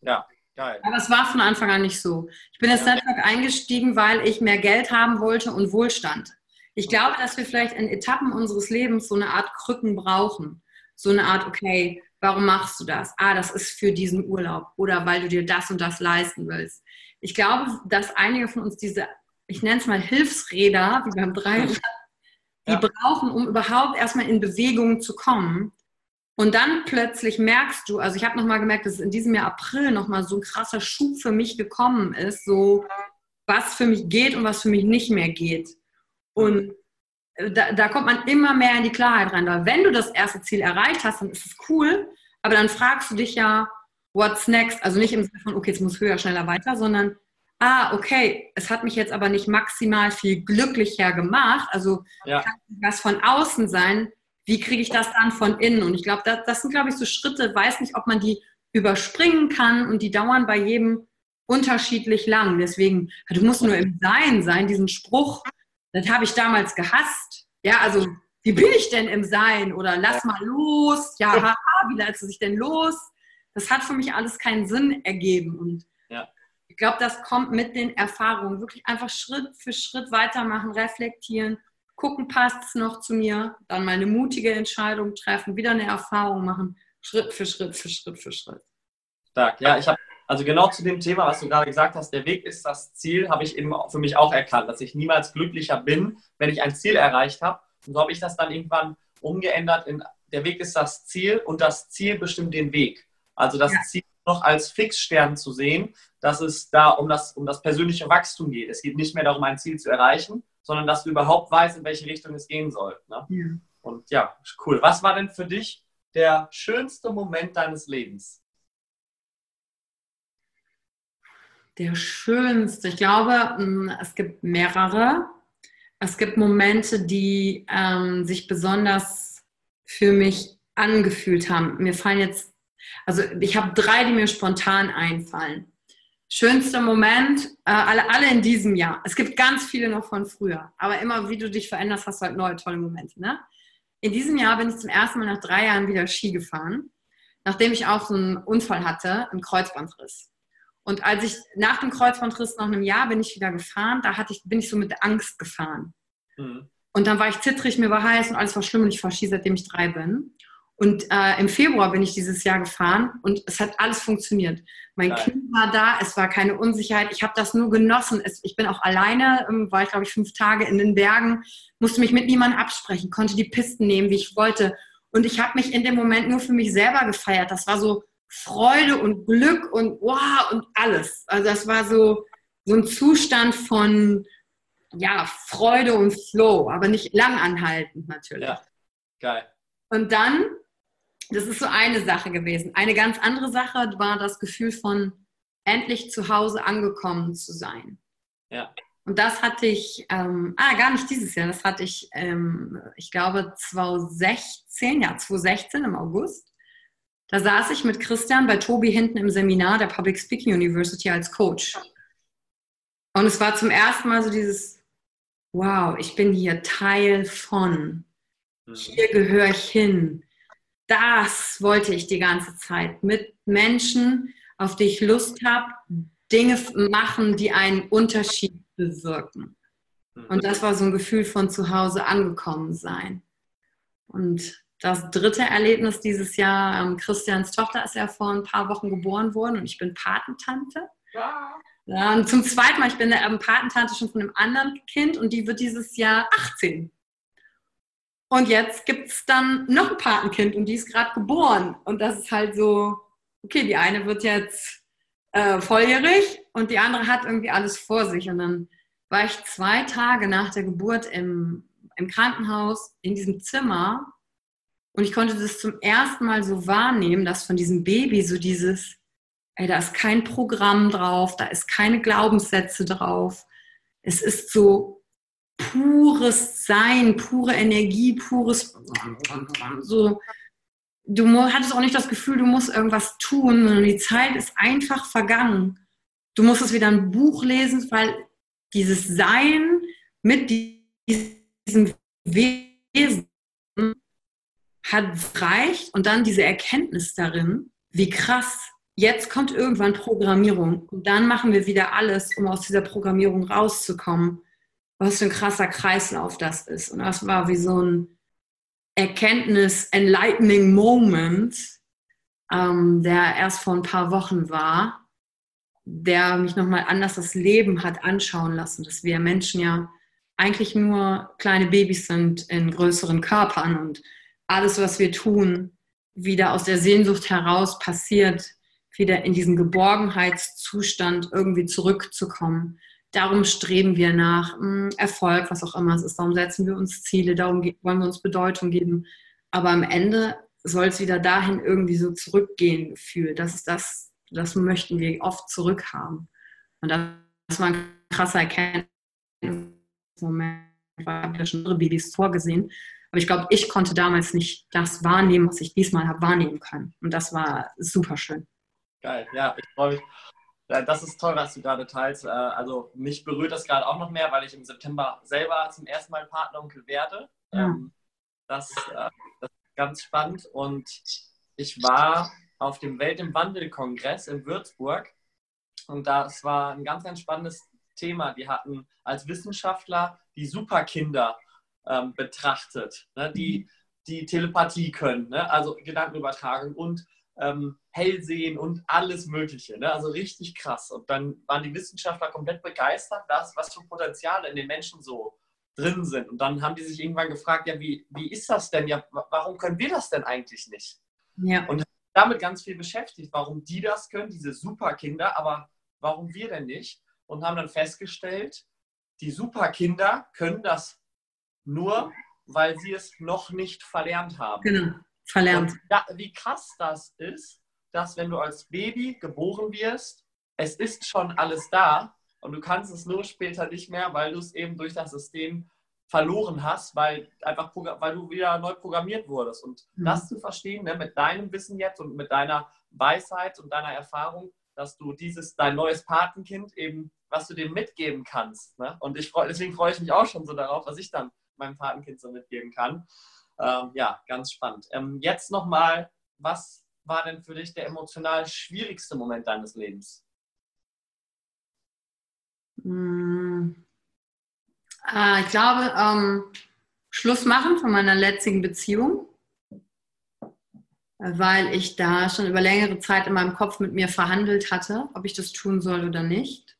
ja, Geil. Aber es war von Anfang an nicht so. Ich bin ins Network eingestiegen, weil ich mehr Geld haben wollte und Wohlstand. Ich glaube, dass wir vielleicht in Etappen unseres Lebens so eine Art Krücken brauchen. So eine Art, okay, warum machst du das? Ah, das ist für diesen Urlaub oder weil du dir das und das leisten willst. Ich glaube, dass einige von uns diese, ich nenne es mal Hilfsräder, wie beim Dreirad, die ja. brauchen, um überhaupt erstmal in Bewegung zu kommen. Und dann plötzlich merkst du, also ich habe nochmal gemerkt, dass in diesem Jahr April nochmal so ein krasser Schub für mich gekommen ist, so was für mich geht und was für mich nicht mehr geht. Und da, da kommt man immer mehr in die Klarheit rein. Weil wenn du das erste Ziel erreicht hast, dann ist es cool, aber dann fragst du dich ja, what's next? Also nicht im Sinne von, okay, es muss höher, schneller, weiter, sondern, ah, okay, es hat mich jetzt aber nicht maximal viel glücklicher gemacht. Also ja. kann was von außen sein, wie kriege ich das dann von innen? Und ich glaube, das, das sind, glaube ich, so Schritte, weiß nicht, ob man die überspringen kann und die dauern bei jedem unterschiedlich lang. Deswegen, du musst nur im Sein sein, diesen Spruch, das habe ich damals gehasst. Ja, also, wie bin ich denn im Sein? Oder lass mal los. Ja, haha, wie lässt du sich denn los? Das hat für mich alles keinen Sinn ergeben. Und ja. ich glaube, das kommt mit den Erfahrungen. Wirklich einfach Schritt für Schritt weitermachen, reflektieren gucken, passt es noch zu mir, dann mal eine mutige Entscheidung treffen, wieder eine Erfahrung machen, Schritt für Schritt für Schritt für Schritt. Stark, ja, ich habe also genau zu dem Thema, was du gerade gesagt hast, der Weg ist das Ziel, habe ich eben für mich auch erkannt, dass ich niemals glücklicher bin, wenn ich ein Ziel erreicht habe. Und so habe ich das dann irgendwann umgeändert in der Weg ist das Ziel und das Ziel bestimmt den Weg. Also das ja. Ziel noch als Fixstern zu sehen, dass es da um das, um das persönliche Wachstum geht. Es geht nicht mehr darum, ein Ziel zu erreichen, sondern dass du überhaupt weißt, in welche Richtung es gehen soll. Ne? Ja. Und ja, cool. Was war denn für dich der schönste Moment deines Lebens? Der schönste, ich glaube, mm, es gibt mehrere. Es gibt Momente, die ähm, sich besonders für mich angefühlt haben. Mir fallen jetzt, also ich habe drei, die mir spontan einfallen. Schönster Moment, äh, alle, alle in diesem Jahr. Es gibt ganz viele noch von früher, aber immer wie du dich veränderst, hast du halt neue tolle Momente. Ne? In diesem Jahr bin ich zum ersten Mal nach drei Jahren wieder Ski gefahren, nachdem ich auch so einen Unfall hatte, einen Kreuzbandriss. Und als ich nach dem Kreuzbandriss nach einem Jahr bin ich wieder gefahren, da hatte ich, bin ich so mit Angst gefahren. Mhm. Und dann war ich zittrig, mir war heiß und alles war schlimm und ich fahre Ski, seitdem ich drei bin. Und äh, im Februar bin ich dieses Jahr gefahren und es hat alles funktioniert. Mein Nein. Kind war da, es war keine Unsicherheit. Ich habe das nur genossen. Es, ich bin auch alleine, ähm, war ich glaube ich fünf Tage in den Bergen, musste mich mit niemandem absprechen, konnte die Pisten nehmen, wie ich wollte. Und ich habe mich in dem Moment nur für mich selber gefeiert. Das war so Freude und Glück und wow und alles. Also das war so, so ein Zustand von ja, Freude und Flow, aber nicht langanhaltend natürlich. Ja, geil. Und dann das ist so eine Sache gewesen. Eine ganz andere Sache war das Gefühl von endlich zu Hause angekommen zu sein. Ja. Und das hatte ich, ähm, ah, gar nicht dieses Jahr, das hatte ich, ähm, ich glaube, 2016, ja, 2016 im August. Da saß ich mit Christian bei Tobi hinten im Seminar der Public Speaking University als Coach. Und es war zum ersten Mal so dieses, wow, ich bin hier Teil von. Mhm. Hier gehöre ich hin das wollte ich die ganze Zeit. Mit Menschen, auf die ich Lust habe, Dinge machen, die einen Unterschied bewirken. Und das war so ein Gefühl von zu Hause angekommen sein. Und das dritte Erlebnis dieses Jahr, ähm, Christians Tochter ist ja vor ein paar Wochen geboren worden und ich bin Patentante. Ja. ja und zum zweiten Mal, ich bin ähm, Patentante schon von einem anderen Kind und die wird dieses Jahr 18. Und jetzt gibt es dann noch ein Patenkind und die ist gerade geboren. Und das ist halt so, okay, die eine wird jetzt äh, volljährig und die andere hat irgendwie alles vor sich. Und dann war ich zwei Tage nach der Geburt im, im Krankenhaus in diesem Zimmer und ich konnte das zum ersten Mal so wahrnehmen, dass von diesem Baby so dieses, ey, da ist kein Programm drauf, da ist keine Glaubenssätze drauf. Es ist so pures Sein, pure Energie, pures so. Du hattest auch nicht das Gefühl, du musst irgendwas tun, sondern die Zeit ist einfach vergangen. Du musstest wieder ein Buch lesen, weil dieses Sein mit diesem Wesen hat reicht und dann diese Erkenntnis darin, wie krass, jetzt kommt irgendwann Programmierung und dann machen wir wieder alles, um aus dieser Programmierung rauszukommen was für ein krasser Kreislauf das ist. Und das war wie so ein Erkenntnis-enlightening Moment, ähm, der erst vor ein paar Wochen war, der mich nochmal anders das Leben hat anschauen lassen, dass wir Menschen ja eigentlich nur kleine Babys sind in größeren Körpern und alles, was wir tun, wieder aus der Sehnsucht heraus passiert, wieder in diesen Geborgenheitszustand irgendwie zurückzukommen darum streben wir nach hm, Erfolg, was auch immer es ist. Darum setzen wir uns Ziele, darum wollen wir uns Bedeutung geben. Aber am Ende soll es wieder dahin irgendwie so zurückgehen, Gefühl. Das das, das möchten wir oft zurückhaben. Und das war ein krasser Erkenntnis. Moment war ja schon andere Babys vorgesehen. Aber ich glaube, ich konnte damals nicht das wahrnehmen, was ich diesmal habe wahrnehmen können. Und das war super schön. Geil, ja, ich freue mich. Das ist toll, was du gerade teilst. Äh, also mich berührt das gerade auch noch mehr, weil ich im September selber zum ersten Mal Partneronkel werde. Ja. Ähm, das, äh, das, ist ganz spannend. Und ich war auf dem Welt im Wandel-Kongress in Würzburg. Und das war ein ganz, ganz spannendes Thema. Die hatten als Wissenschaftler die Superkinder ähm, betrachtet, ne, die, die Telepathie können, ne, also Gedankenübertragung und ähm, Hellsehen und alles Mögliche. Ne? Also richtig krass. Und dann waren die Wissenschaftler komplett begeistert, dass, was für Potenziale in den Menschen so drin sind. Und dann haben die sich irgendwann gefragt, ja, wie, wie ist das denn? Ja, warum können wir das denn eigentlich nicht? Ja. Und damit ganz viel beschäftigt, warum die das können, diese Superkinder, aber warum wir denn nicht? Und haben dann festgestellt, die Superkinder können das nur, weil sie es noch nicht verlernt haben. Genau verlernt. Ja, wie krass das ist, dass wenn du als Baby geboren wirst, es ist schon alles da und du kannst es nur später nicht mehr, weil du es eben durch das System verloren hast, weil einfach weil du wieder neu programmiert wurdest. Und mhm. das zu verstehen, ne, mit deinem Wissen jetzt und mit deiner Weisheit und deiner Erfahrung, dass du dieses, dein neues Patenkind eben, was du dem mitgeben kannst. Ne? Und ich freu, deswegen freue ich mich auch schon so darauf, was ich dann meinem Patenkind so mitgeben kann. Ähm, ja, ganz spannend. Ähm, jetzt nochmal, was war denn für dich der emotional schwierigste Moment deines Lebens? Hm. Äh, ich glaube, ähm, Schluss machen von meiner letzten Beziehung, weil ich da schon über längere Zeit in meinem Kopf mit mir verhandelt hatte, ob ich das tun soll oder nicht.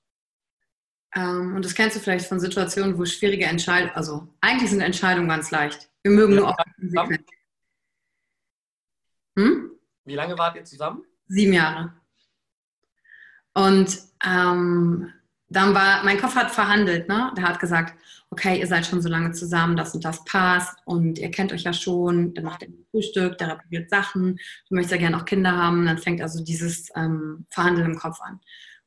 Ähm, und das kennst du vielleicht von Situationen, wo schwierige Entscheidungen, also eigentlich sind Entscheidungen ganz leicht. Wir mögen nur auch konsequent. Hm? Wie lange wart ihr zusammen? Sieben Jahre. Und ähm, dann war, mein Kopf hat verhandelt, ne? Der hat gesagt, okay, ihr seid schon so lange zusammen, das und das passt und ihr kennt euch ja schon, dann macht er Frühstück, der repariert Sachen, du möchtest ja gerne auch Kinder haben, dann fängt also dieses ähm, Verhandeln im Kopf an.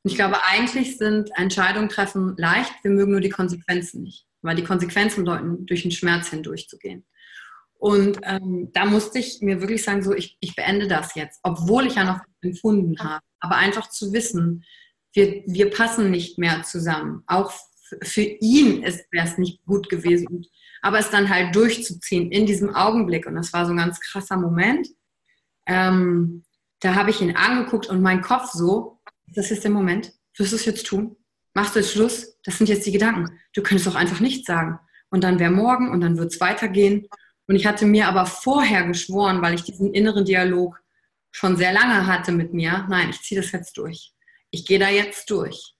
Und ich glaube, eigentlich sind Entscheidungen treffen leicht, wir mögen nur die Konsequenzen nicht, weil die Konsequenzen bedeuten, durch den Schmerz hindurchzugehen. Und ähm, da musste ich mir wirklich sagen, so, ich, ich beende das jetzt, obwohl ich ja noch empfunden habe. Aber einfach zu wissen, wir, wir passen nicht mehr zusammen. Auch für ihn wäre es nicht gut gewesen. Aber es dann halt durchzuziehen in diesem Augenblick. Und das war so ein ganz krasser Moment. Ähm, da habe ich ihn angeguckt und mein Kopf so, das ist der Moment, wirst du es jetzt tun? Machst du jetzt Schluss? Das sind jetzt die Gedanken. Du könntest doch einfach nichts sagen. Und dann wäre morgen und dann wird es weitergehen. Und ich hatte mir aber vorher geschworen, weil ich diesen inneren Dialog schon sehr lange hatte mit mir, nein, ich ziehe das jetzt durch ich gehe da jetzt durch.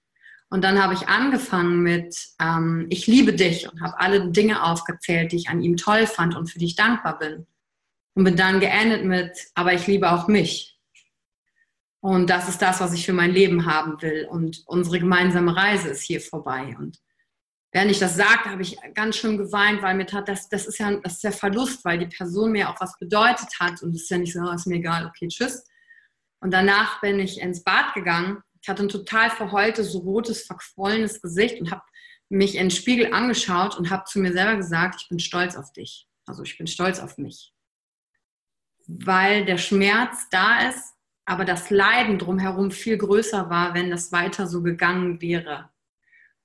Und dann habe ich angefangen mit, ähm, ich liebe dich und habe alle Dinge aufgezählt, die ich an ihm toll fand und für die ich dankbar bin. Und bin dann geendet mit, aber ich liebe auch mich. Und das ist das, was ich für mein Leben haben will. Und unsere gemeinsame Reise ist hier vorbei. Und während ich das sagte, habe ich ganz schön geweint, weil mir tat, das, das ist ja das ist der Verlust, weil die Person mir auch was bedeutet hat. Und es ist ja nicht so, oh, ist mir egal, okay, tschüss. Und danach bin ich ins Bad gegangen ich hatte ein total verheultes, rotes, verquollenes Gesicht und habe mich in den Spiegel angeschaut und habe zu mir selber gesagt, ich bin stolz auf dich. Also ich bin stolz auf mich. Weil der Schmerz da ist, aber das Leiden drumherum viel größer war, wenn das weiter so gegangen wäre.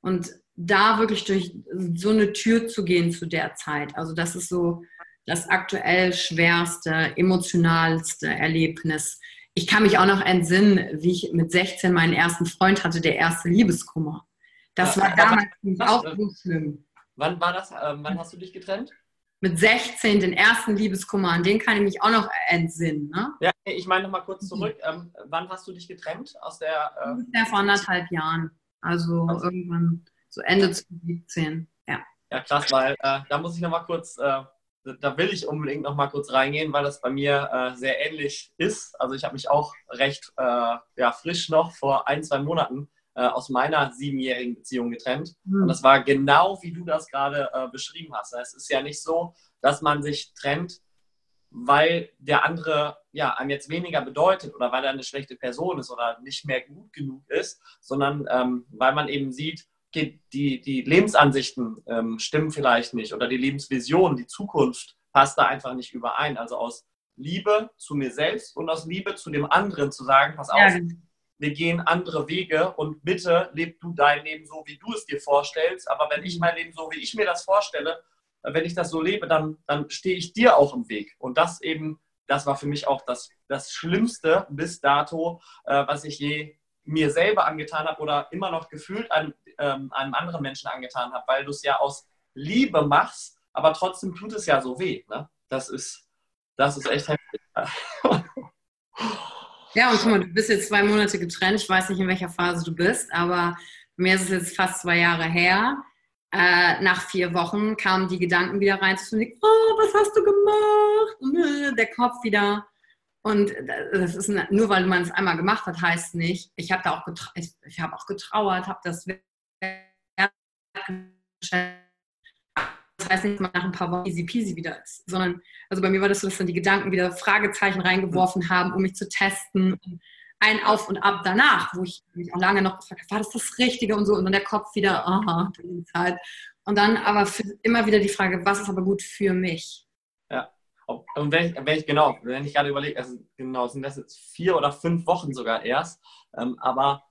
Und da wirklich durch so eine Tür zu gehen zu der Zeit, also das ist so das aktuell schwerste, emotionalste Erlebnis ich kann mich auch noch entsinnen, wie ich mit 16 meinen ersten Freund hatte, der erste Liebeskummer. Das ja, war damals auch so schlimm. Wann war das? Ähm, wann hast du dich getrennt? Mit 16 den ersten Liebeskummer, an den kann ich mich auch noch entsinnen. Ne? Ja, ich meine noch mal kurz zurück. Ähm, wann hast du dich getrennt aus der? Äh, vor anderthalb Jahren. Also, also, irgendwann so Ende 2017. Ja. Ja, krass, weil äh, da muss ich noch mal kurz äh, da will ich unbedingt noch mal kurz reingehen, weil das bei mir äh, sehr ähnlich ist. Also ich habe mich auch recht äh, ja, frisch noch vor ein, zwei Monaten äh, aus meiner siebenjährigen Beziehung getrennt. Mhm. Und das war genau, wie du das gerade äh, beschrieben hast. Es ist ja nicht so, dass man sich trennt, weil der andere ja, einem jetzt weniger bedeutet oder weil er eine schlechte Person ist oder nicht mehr gut genug ist, sondern ähm, weil man eben sieht, die, die Lebensansichten ähm, stimmen vielleicht nicht oder die Lebensvision, die Zukunft passt da einfach nicht überein. Also aus Liebe zu mir selbst und aus Liebe zu dem anderen zu sagen, pass auf, ja. Wir gehen andere Wege und bitte leb du dein Leben so, wie du es dir vorstellst. Aber wenn ich mein Leben so, wie ich mir das vorstelle, äh, wenn ich das so lebe, dann, dann stehe ich dir auch im Weg. Und das eben, das war für mich auch das, das Schlimmste bis dato, äh, was ich je mir selber angetan habe oder immer noch gefühlt einem, ähm, einem anderen Menschen angetan habe, weil du es ja aus Liebe machst, aber trotzdem tut es ja so weh. Ne? Das, ist, das ist echt heftig. Ja, und guck mal, du bist jetzt zwei Monate getrennt. Ich weiß nicht, in welcher Phase du bist, aber mir ist es jetzt fast zwei Jahre her. Äh, nach vier Wochen kamen die Gedanken wieder rein, zu denken, oh, was hast du gemacht? Äh, der Kopf wieder, und das ist nur, weil man es einmal gemacht hat, heißt nicht, ich habe da auch, getra ich, ich habe auch getrauert, habe das das heißt nicht, dass man nach ein paar Wochen easy peasy wieder ist, sondern, also bei mir war das so, dass dann die Gedanken wieder Fragezeichen reingeworfen haben, um mich zu testen. Ein Auf und Ab danach, wo ich mich auch lange noch gefragt habe, war das das Richtige und so, und dann der Kopf wieder, aha, Zeit. Und dann aber immer wieder die Frage, was ist aber gut für mich? und wenn ich, wenn ich genau, wenn ich gerade überlege, also genau, sind das jetzt vier oder fünf Wochen sogar erst, ähm, aber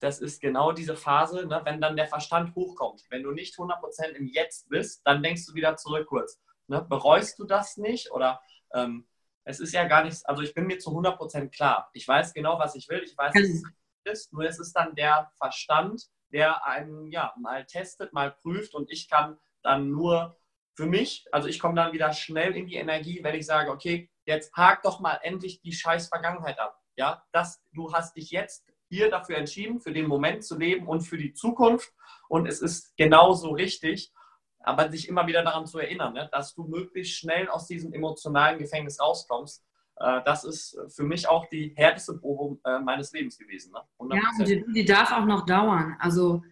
das ist genau diese Phase, ne, wenn dann der Verstand hochkommt. Wenn du nicht 100% im Jetzt bist, dann denkst du wieder zurück kurz. Ne? Bereust du das nicht? Oder ähm, es ist ja gar nichts, also ich bin mir zu 100% klar. Ich weiß genau, was ich will, ich weiß, was es ist, nur es ist dann der Verstand, der einen ja mal testet, mal prüft und ich kann dann nur für mich, also ich komme dann wieder schnell in die Energie, wenn ich sage, okay, jetzt hak doch mal endlich die scheiß Vergangenheit ab. Ja, das, du hast dich jetzt hier dafür entschieden, für den Moment zu leben und für die Zukunft und es ist genauso richtig, aber sich immer wieder daran zu erinnern, ne, dass du möglichst schnell aus diesem emotionalen Gefängnis rauskommst. Äh, das ist für mich auch die härteste Probe äh, meines Lebens gewesen. Ne? Ja, und die, die darf auch noch dauern. Also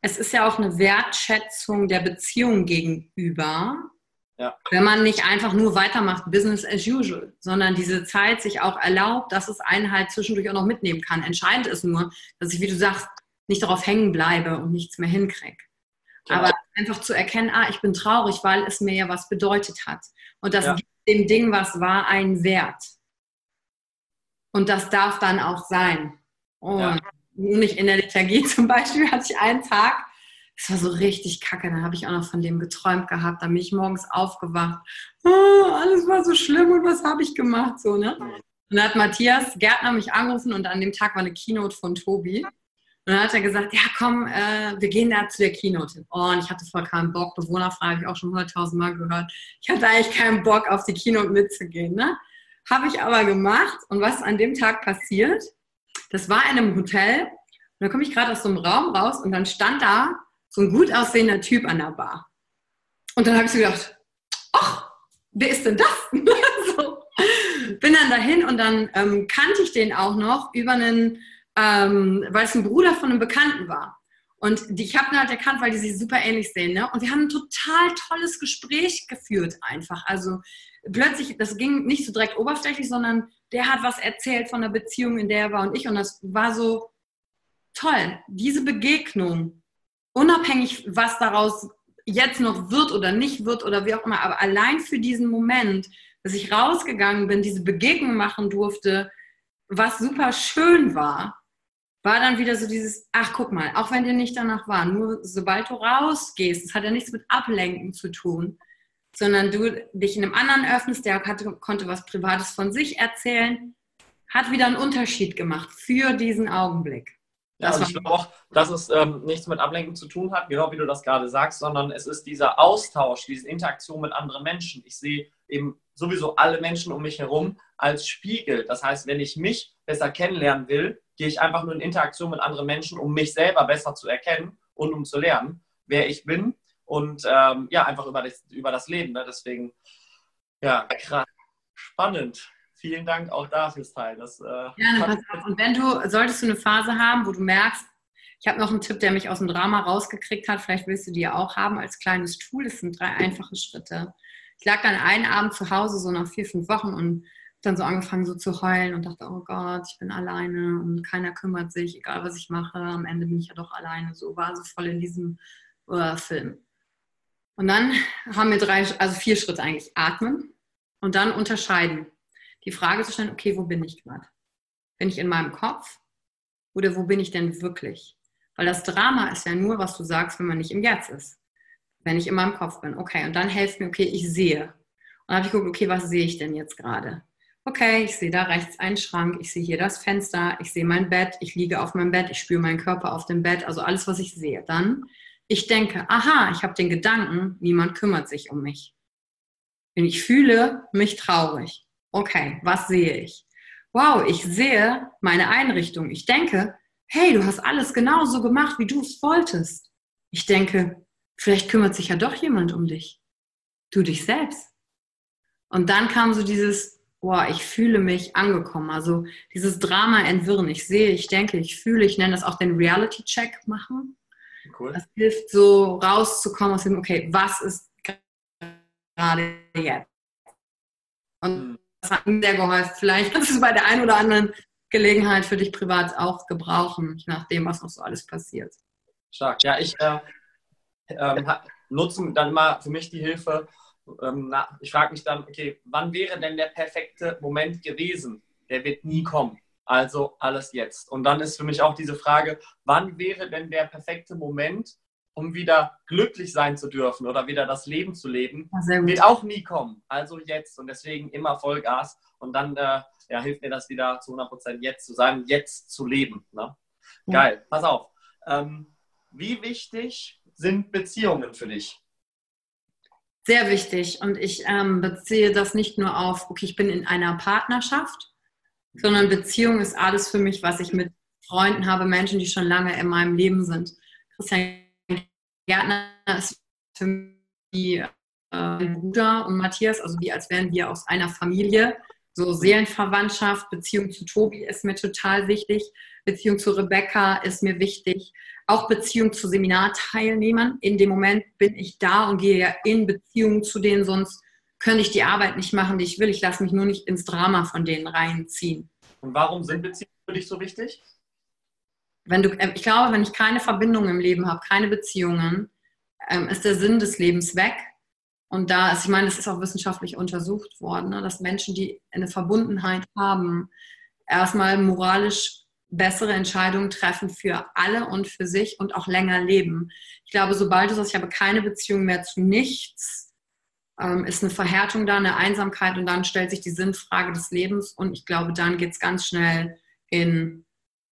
es ist ja auch eine Wertschätzung der Beziehung gegenüber, ja. wenn man nicht einfach nur weitermacht, Business as usual, sondern diese Zeit sich auch erlaubt, dass es einen halt zwischendurch auch noch mitnehmen kann. Entscheidend ist nur, dass ich, wie du sagst, nicht darauf hängen bleibe und nichts mehr hinkriege. Ja. Aber einfach zu erkennen, ah, ich bin traurig, weil es mir ja was bedeutet hat. Und das ja. gibt dem Ding, was war, einen Wert. Und das darf dann auch sein. Und ja nicht in der Lethargie zum Beispiel, hatte ich einen Tag, das war so richtig kacke, da habe ich auch noch von dem geträumt gehabt, da bin ich morgens aufgewacht, oh, alles war so schlimm und was habe ich gemacht, so, ne? Und dann hat Matthias Gärtner mich angerufen und an dem Tag war eine Keynote von Tobi. Und dann hat er gesagt, ja komm, äh, wir gehen da zu der Keynote hin. Oh, und ich hatte voll keinen Bock, bewohnerfrei habe ich auch schon hunderttausend Mal gehört. Ich hatte eigentlich keinen Bock, auf die Keynote mitzugehen. Ne? Habe ich aber gemacht. Und was an dem Tag passiert? Das war in einem Hotel. Und da komme ich gerade aus so einem Raum raus und dann stand da so ein gut aussehender Typ an der Bar. Und dann habe ich so gedacht, ach, wer ist denn das? so. Bin dann dahin und dann ähm, kannte ich den auch noch über einen, ähm, weil es ein Bruder von einem Bekannten war. Und die, ich habe ihn halt erkannt, weil die sich super ähnlich sehen. Ne? Und wir haben ein total tolles Gespräch geführt einfach. Also plötzlich, das ging nicht so direkt oberflächlich, sondern der hat was erzählt von der Beziehung, in der er war und ich. Und das war so toll. Diese Begegnung, unabhängig, was daraus jetzt noch wird oder nicht wird oder wie auch immer, aber allein für diesen Moment, dass ich rausgegangen bin, diese Begegnung machen durfte, was super schön war, war dann wieder so dieses, ach guck mal, auch wenn dir nicht danach war, nur sobald du rausgehst, das hat ja nichts mit Ablenken zu tun, sondern du dich in einem anderen öffnest, der hatte, konnte was Privates von sich erzählen, hat wieder einen Unterschied gemacht für diesen Augenblick. Ja, also ich glaube auch, dass es ähm, nichts mit Ablenken zu tun hat, genau wie du das gerade sagst, sondern es ist dieser Austausch, diese Interaktion mit anderen Menschen. Ich sehe eben sowieso alle Menschen um mich herum als Spiegel. Das heißt, wenn ich mich besser kennenlernen will, gehe ich einfach nur in Interaktion mit anderen Menschen, um mich selber besser zu erkennen und um zu lernen, wer ich bin und ähm, ja, einfach über das, über das Leben. Ne? Deswegen, ja, krass, spannend. Vielen Dank auch dafür, Teil. Das, äh, Gerne, pass auf. Und wenn du, solltest du eine Phase haben, wo du merkst, ich habe noch einen Tipp, der mich aus dem Drama rausgekriegt hat, vielleicht willst du die ja auch haben als kleines Tool. Das sind drei einfache Schritte. Ich lag dann einen Abend zu Hause, so nach vier, fünf Wochen und dann so angefangen so zu heulen und dachte, oh Gott, ich bin alleine und keiner kümmert sich, egal was ich mache, am Ende bin ich ja doch alleine. So war so voll in diesem uh, Film. Und dann haben wir drei, also vier Schritte eigentlich. Atmen und dann unterscheiden. Die Frage zu stellen, okay, wo bin ich gerade? Bin ich in meinem Kopf oder wo bin ich denn wirklich? Weil das Drama ist ja nur, was du sagst, wenn man nicht im Jetzt ist. Wenn ich in meinem Kopf bin. Okay, und dann helft mir, okay, ich sehe. Und dann habe ich geguckt, okay, was sehe ich denn jetzt gerade? Okay, ich sehe da rechts einen Schrank, ich sehe hier das Fenster, ich sehe mein Bett, ich liege auf meinem Bett, ich spüre meinen Körper auf dem Bett, also alles, was ich sehe. Dann ich denke, aha, ich habe den Gedanken, niemand kümmert sich um mich. Und ich fühle mich traurig. Okay, was sehe ich? Wow, ich sehe meine Einrichtung. Ich denke, hey, du hast alles genauso gemacht, wie du es wolltest. Ich denke, vielleicht kümmert sich ja doch jemand um dich. Du dich selbst. Und dann kam so dieses, boah, ich fühle mich angekommen. Also dieses Drama entwirren. Ich sehe, ich denke, ich fühle, ich nenne das auch den Reality-Check machen. Cool. Das hilft so rauszukommen aus dem, okay, was ist gerade jetzt? Und hm. Das hat mir sehr geholfen. Vielleicht kannst du es bei der einen oder anderen Gelegenheit für dich privat auch gebrauchen, je nachdem, was noch so alles passiert. Stark. Ja, ich äh, äh, nutze dann mal für mich die Hilfe. Ähm, na, ich frage mich dann, okay, wann wäre denn der perfekte Moment gewesen? Der wird nie kommen. Also alles jetzt. Und dann ist für mich auch diese Frage, wann wäre denn der perfekte Moment, um wieder glücklich sein zu dürfen oder wieder das Leben zu leben, wird auch nie kommen. Also jetzt und deswegen immer Vollgas und dann äh, ja, hilft mir das wieder zu 100% jetzt zu sein, jetzt zu leben. Ne? Geil, pass auf. Ähm, wie wichtig sind Beziehungen für dich? Sehr wichtig. Und ich ähm, beziehe das nicht nur auf, okay, ich bin in einer Partnerschaft, sondern Beziehung ist alles für mich, was ich mit Freunden habe, Menschen, die schon lange in meinem Leben sind. Christian Gärtner ist für mich wie äh, Bruder und Matthias, also wie als wären wir aus einer Familie. So Seelenverwandtschaft, Beziehung zu Tobi ist mir total wichtig. Beziehung zu Rebecca ist mir wichtig. Auch Beziehung zu Seminarteilnehmern. In dem Moment bin ich da und gehe ja in Beziehung zu denen, sonst könnte ich die Arbeit nicht machen, die ich will. Ich lasse mich nur nicht ins Drama von denen reinziehen. Und warum sind Beziehungen für dich so wichtig? Wenn du, äh, ich glaube, wenn ich keine Verbindung im Leben habe, keine Beziehungen, ähm, ist der Sinn des Lebens weg. Und da ist, ich meine, es ist auch wissenschaftlich untersucht worden, ne, dass Menschen, die eine Verbundenheit haben, erstmal moralisch bessere Entscheidungen treffen für alle und für sich und auch länger leben. Ich glaube, sobald du sagst, ich habe keine Beziehung mehr zu nichts, ähm, ist eine Verhärtung da, eine Einsamkeit und dann stellt sich die Sinnfrage des Lebens und ich glaube, dann geht es ganz schnell in,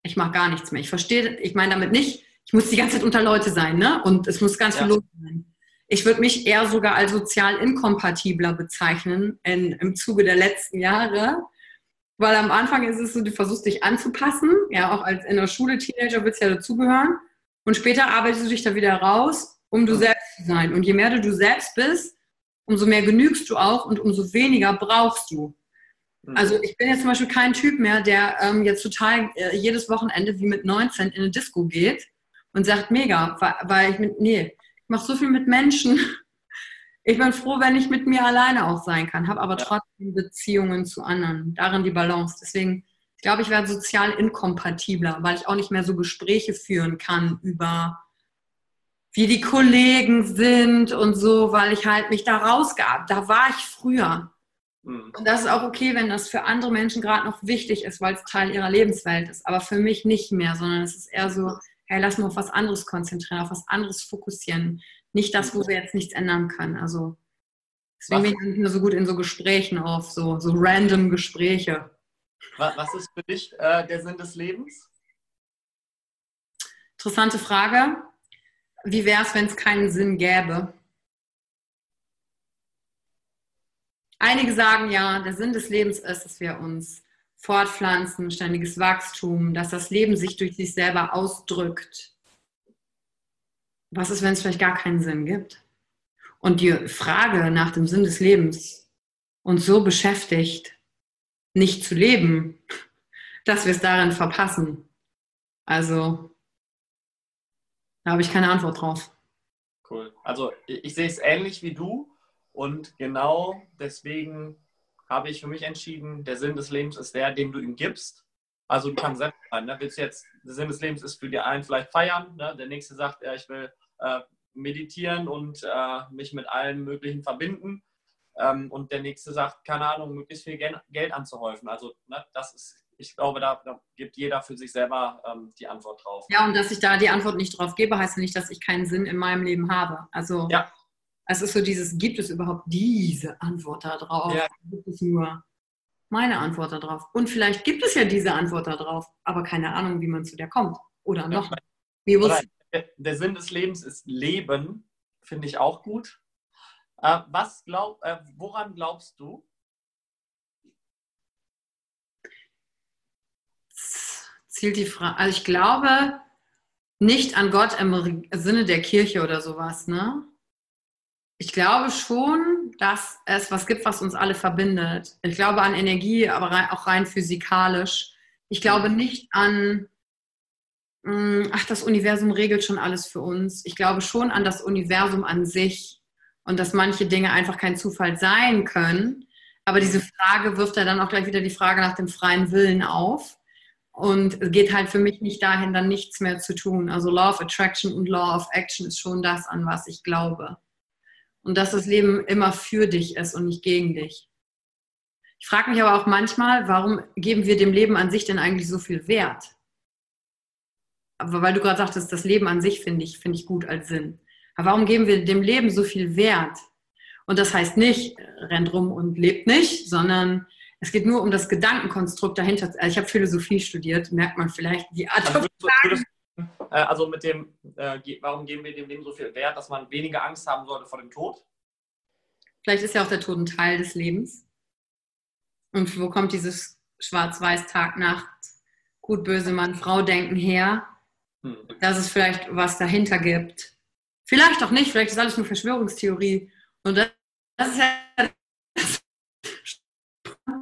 ich mache gar nichts mehr. Ich verstehe, ich meine damit nicht, ich muss die ganze Zeit unter Leute sein, ne? Und es muss ganz ja. viel los sein. Ich würde mich eher sogar als sozial inkompatibler bezeichnen in, im Zuge der letzten Jahre. Weil am Anfang ist es so, du versuchst dich anzupassen. Ja, auch als in der Schule Teenager willst du ja dazugehören. Und später arbeitest du dich da wieder raus, um du selbst zu sein. Und je mehr du du selbst bist, umso mehr genügst du auch und umso weniger brauchst du. Mhm. Also ich bin jetzt zum Beispiel kein Typ mehr, der ähm, jetzt total äh, jedes Wochenende wie mit 19 in eine Disco geht und sagt, mega, weil ich mit, nee, ich mache so viel mit Menschen. Ich bin froh, wenn ich mit mir alleine auch sein kann, habe aber ja. trotzdem Beziehungen zu anderen. Darin die Balance. Deswegen, ich glaube, ich werde sozial inkompatibler, weil ich auch nicht mehr so Gespräche führen kann über wie die Kollegen sind und so, weil ich halt mich da rausgab. Da war ich früher. Mhm. Und das ist auch okay, wenn das für andere Menschen gerade noch wichtig ist, weil es Teil ihrer Lebenswelt ist. Aber für mich nicht mehr, sondern es ist eher so, hey, lass mal auf was anderes konzentrieren, auf was anderes fokussieren. Nicht das, wo wir jetzt nichts ändern können. Also deswegen bin ich nicht mehr so gut in so Gesprächen auf, so, so random Gespräche. Was ist für dich äh, der Sinn des Lebens? Interessante Frage. Wie wäre es, wenn es keinen Sinn gäbe? Einige sagen ja, der Sinn des Lebens ist, dass wir uns Fortpflanzen, ständiges Wachstum, dass das Leben sich durch sich selber ausdrückt. Was ist, wenn es vielleicht gar keinen Sinn gibt? Und die Frage nach dem Sinn des Lebens uns so beschäftigt, nicht zu leben, dass wir es darin verpassen. Also, da habe ich keine Antwort drauf. Cool. Also, ich, sehe es ähnlich wie du und genau deswegen habe ich für mich entschieden, der Sinn des Lebens ist der, den du ihm gibst. Also du kannst selbst sein. Ne? Willst jetzt, der Sinn des Lebens ist für die einen vielleicht feiern, ne? der nächste sagt, ja, ich will äh, meditieren und äh, mich mit allen möglichen verbinden. Ähm, und der nächste sagt, keine Ahnung, möglichst viel Geld anzuhäufen. Also ne, das ist, ich glaube, da, da, gibt jeder für sich selber ähm, die Antwort drauf. Ja, und dass ich da die Antwort nicht drauf gebe, heißt nicht, dass ich keinen Sinn in meinem Leben habe. Also ja. Es ist so dieses, gibt es überhaupt diese Antwort darauf? Ja. Gibt es nur meine Antwort darauf? Und vielleicht gibt es ja diese Antwort darauf, aber keine Ahnung, wie man zu der kommt. Oder noch. Ja, der Sinn des Lebens ist Leben, finde ich auch gut. Äh, was glaub, äh, woran glaubst du? Zielt die Frage. Also ich glaube nicht an Gott im Sinne der Kirche oder sowas, ne? Ich glaube schon, dass es was gibt, was uns alle verbindet. Ich glaube an Energie, aber auch rein physikalisch. Ich glaube nicht an, mm, ach, das Universum regelt schon alles für uns. Ich glaube schon an das Universum an sich und dass manche Dinge einfach kein Zufall sein können. Aber diese Frage wirft ja dann auch gleich wieder die Frage nach dem freien Willen auf. Und es geht halt für mich nicht dahin, dann nichts mehr zu tun. Also Law of Attraction und Law of Action ist schon das, an was ich glaube und dass das Leben immer für dich ist und nicht gegen dich. Ich frage mich aber auch manchmal, warum geben wir dem Leben an sich denn eigentlich so viel Wert? Aber weil du gerade sagtest, das Leben an sich finde ich, finde ich gut als Sinn. Aber warum geben wir dem Leben so viel Wert? Und das heißt nicht, rennt rum und lebt nicht, sondern es geht nur um das Gedankenkonstrukt dahinter. Also ich habe Philosophie studiert, merkt man vielleicht die Art. Also würdest, würdest, also mit dem, äh, warum geben wir dem Leben so viel Wert, dass man weniger Angst haben sollte vor dem Tod? Vielleicht ist ja auch der Tod ein Teil des Lebens. Und wo kommt dieses Schwarz-Weiß, Tag, Nacht, gut, böse Mann, Frau denken her? Hm. Dass es vielleicht was dahinter gibt. Vielleicht auch nicht, vielleicht ist alles nur Verschwörungstheorie. Und das, das ist ja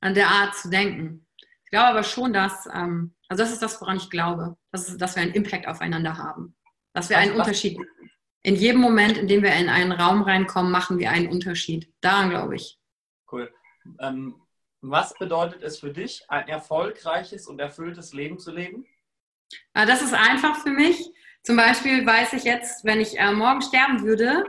an der Art zu denken. Ich glaube aber schon, dass, ähm, also das ist das, woran ich glaube, dass, dass wir einen Impact aufeinander haben. Dass wir einen was, Unterschied, in jedem Moment, in dem wir in einen Raum reinkommen, machen wir einen Unterschied. Daran glaube ich. Cool. Ähm, was bedeutet es für dich, ein erfolgreiches und erfülltes Leben zu leben? Ah, das ist einfach für mich. Zum Beispiel weiß ich jetzt, wenn ich äh, morgen sterben würde,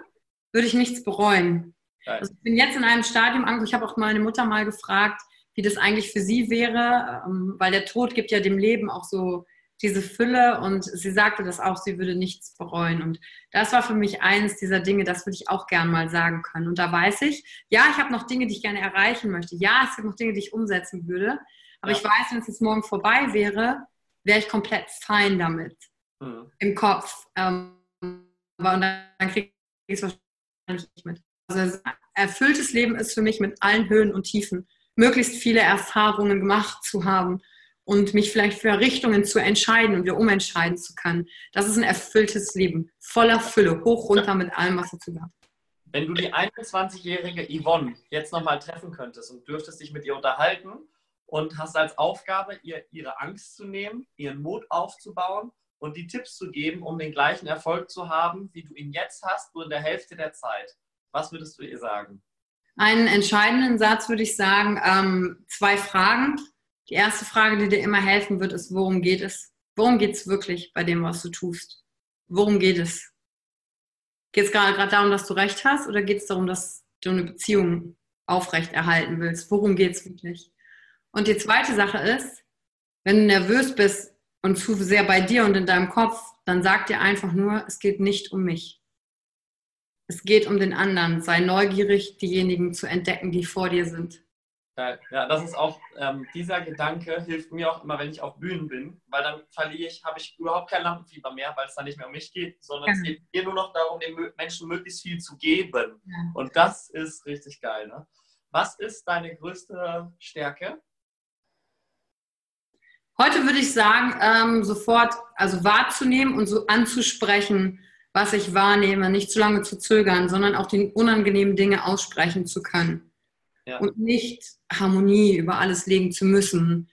würde ich nichts bereuen. Also ich bin jetzt in einem Stadium angekommen, ich habe auch meine Mutter mal gefragt, wie das eigentlich für sie wäre, ähm, weil der Tod gibt ja dem Leben auch so diese Fülle und sie sagte das auch, sie würde nichts bereuen. Und das war für mich eines dieser Dinge, das würde ich auch gern mal sagen können. Und da weiß ich, ja, ich habe noch Dinge, die ich gerne erreichen möchte. Ja, es gibt noch Dinge, die ich umsetzen würde. Aber ja. ich weiß, wenn es jetzt morgen vorbei wäre, wäre ich komplett fein damit. Mhm. Im Kopf. Ähm, aber und dann kriege ich es wahrscheinlich nicht mit. Also erfülltes Leben ist für mich mit allen Höhen und Tiefen möglichst viele Erfahrungen gemacht zu haben und mich vielleicht für Richtungen zu entscheiden und wieder umentscheiden zu können. Das ist ein erfülltes Leben, voller Fülle, hoch runter mit allem, was dazu gehört. Wenn du die 21-jährige Yvonne jetzt nochmal treffen könntest und dürftest dich mit ihr unterhalten und hast als Aufgabe, ihr ihre Angst zu nehmen, ihren Mut aufzubauen und die Tipps zu geben, um den gleichen Erfolg zu haben, wie du ihn jetzt hast, nur in der Hälfte der Zeit, was würdest du ihr sagen? Einen entscheidenden Satz würde ich sagen, ähm, zwei Fragen. Die erste Frage, die dir immer helfen wird, ist, worum geht es? Worum geht es wirklich bei dem, was du tust? Worum geht es? Geht es gerade darum, dass du recht hast oder geht es darum, dass du eine Beziehung aufrechterhalten willst? Worum geht es wirklich? Und die zweite Sache ist, wenn du nervös bist und zu sehr bei dir und in deinem Kopf, dann sag dir einfach nur, es geht nicht um mich. Es geht um den anderen. Sei neugierig, diejenigen zu entdecken, die vor dir sind. Ja, das ist auch, ähm, dieser Gedanke hilft mir auch immer, wenn ich auf Bühnen bin, weil dann verliere ich, habe ich überhaupt kein Lampenfieber mehr, weil es dann nicht mehr um mich geht, sondern ja. es geht mir nur noch darum, den Menschen möglichst viel zu geben. Ja. Und das ist richtig geil. Ne? Was ist deine größte Stärke? Heute würde ich sagen, ähm, sofort, also wahrzunehmen und so anzusprechen, was ich wahrnehme, nicht zu lange zu zögern, sondern auch die unangenehmen Dinge aussprechen zu können. Ja. Und nicht Harmonie über alles legen zu müssen,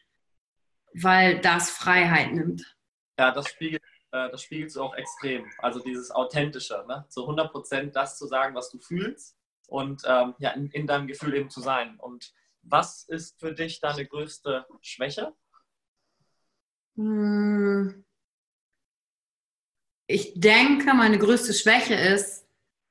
weil das Freiheit nimmt. Ja, das spiegelt, äh, das spiegelt so auch extrem. Also dieses Authentische, ne? zu 100 Prozent das zu sagen, was du fühlst und ähm, ja, in, in deinem Gefühl eben zu sein. Und was ist für dich deine größte Schwäche? Hm ich denke, meine größte Schwäche ist,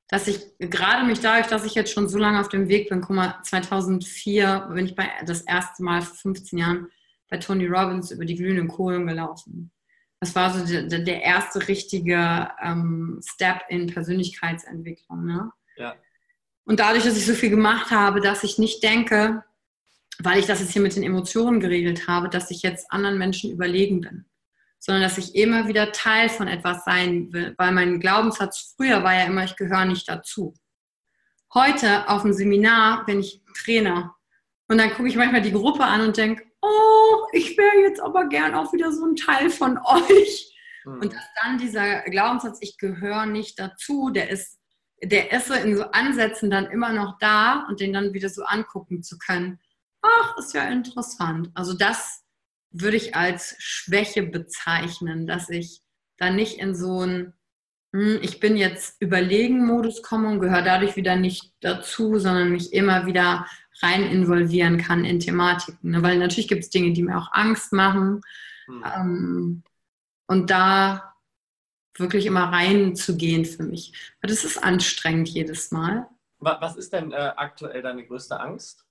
dass ich gerade mich dadurch, dass ich jetzt schon so lange auf dem Weg bin, guck mal, 2004 bin ich bei, das erste Mal vor 15 Jahren bei Tony Robbins über die glühenden Kohlen gelaufen. Das war so der, der erste richtige ähm, Step in Persönlichkeitsentwicklung. Ne? Ja. Und dadurch, dass ich so viel gemacht habe, dass ich nicht denke, weil ich das jetzt hier mit den Emotionen geregelt habe, dass ich jetzt anderen Menschen überlegen bin sondern dass ich immer wieder Teil von etwas sein will, weil mein Glaubenssatz früher war ja immer, ich gehöre nicht dazu. Heute auf dem Seminar bin ich Trainer und dann gucke ich manchmal die Gruppe an und denke, oh, ich wäre jetzt aber gern auch wieder so ein Teil von euch. Mhm. Und dass dann dieser Glaubenssatz, ich gehöre nicht dazu, der ist, der ist so in so Ansätzen dann immer noch da und den dann wieder so angucken zu können. Ach, ist ja interessant. Also das würde ich als Schwäche bezeichnen, dass ich da nicht in so ein hm, ich bin jetzt überlegen Modus komme und gehöre dadurch wieder nicht dazu, sondern mich immer wieder rein involvieren kann in Thematiken. Ne? Weil natürlich gibt es Dinge, die mir auch Angst machen. Hm. Ähm, und da wirklich immer reinzugehen für mich. Aber das ist anstrengend jedes Mal. Was ist denn äh, aktuell deine größte Angst?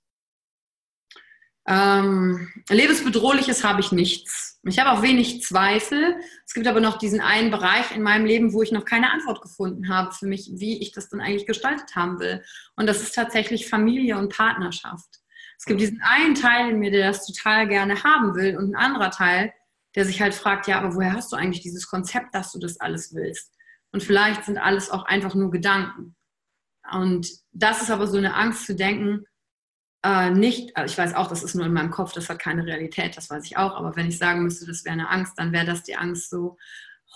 Ähm, lebensbedrohliches habe ich nichts. Ich habe auch wenig Zweifel. Es gibt aber noch diesen einen Bereich in meinem Leben, wo ich noch keine Antwort gefunden habe für mich, wie ich das dann eigentlich gestaltet haben will. Und das ist tatsächlich Familie und Partnerschaft. Es gibt diesen einen Teil in mir, der das total gerne haben will und ein anderer Teil, der sich halt fragt, ja, aber woher hast du eigentlich dieses Konzept, dass du das alles willst? Und vielleicht sind alles auch einfach nur Gedanken. Und das ist aber so eine Angst zu denken, äh, nicht, also ich weiß auch, das ist nur in meinem Kopf, das hat keine Realität, das weiß ich auch, aber wenn ich sagen müsste, das wäre eine Angst, dann wäre das die Angst so,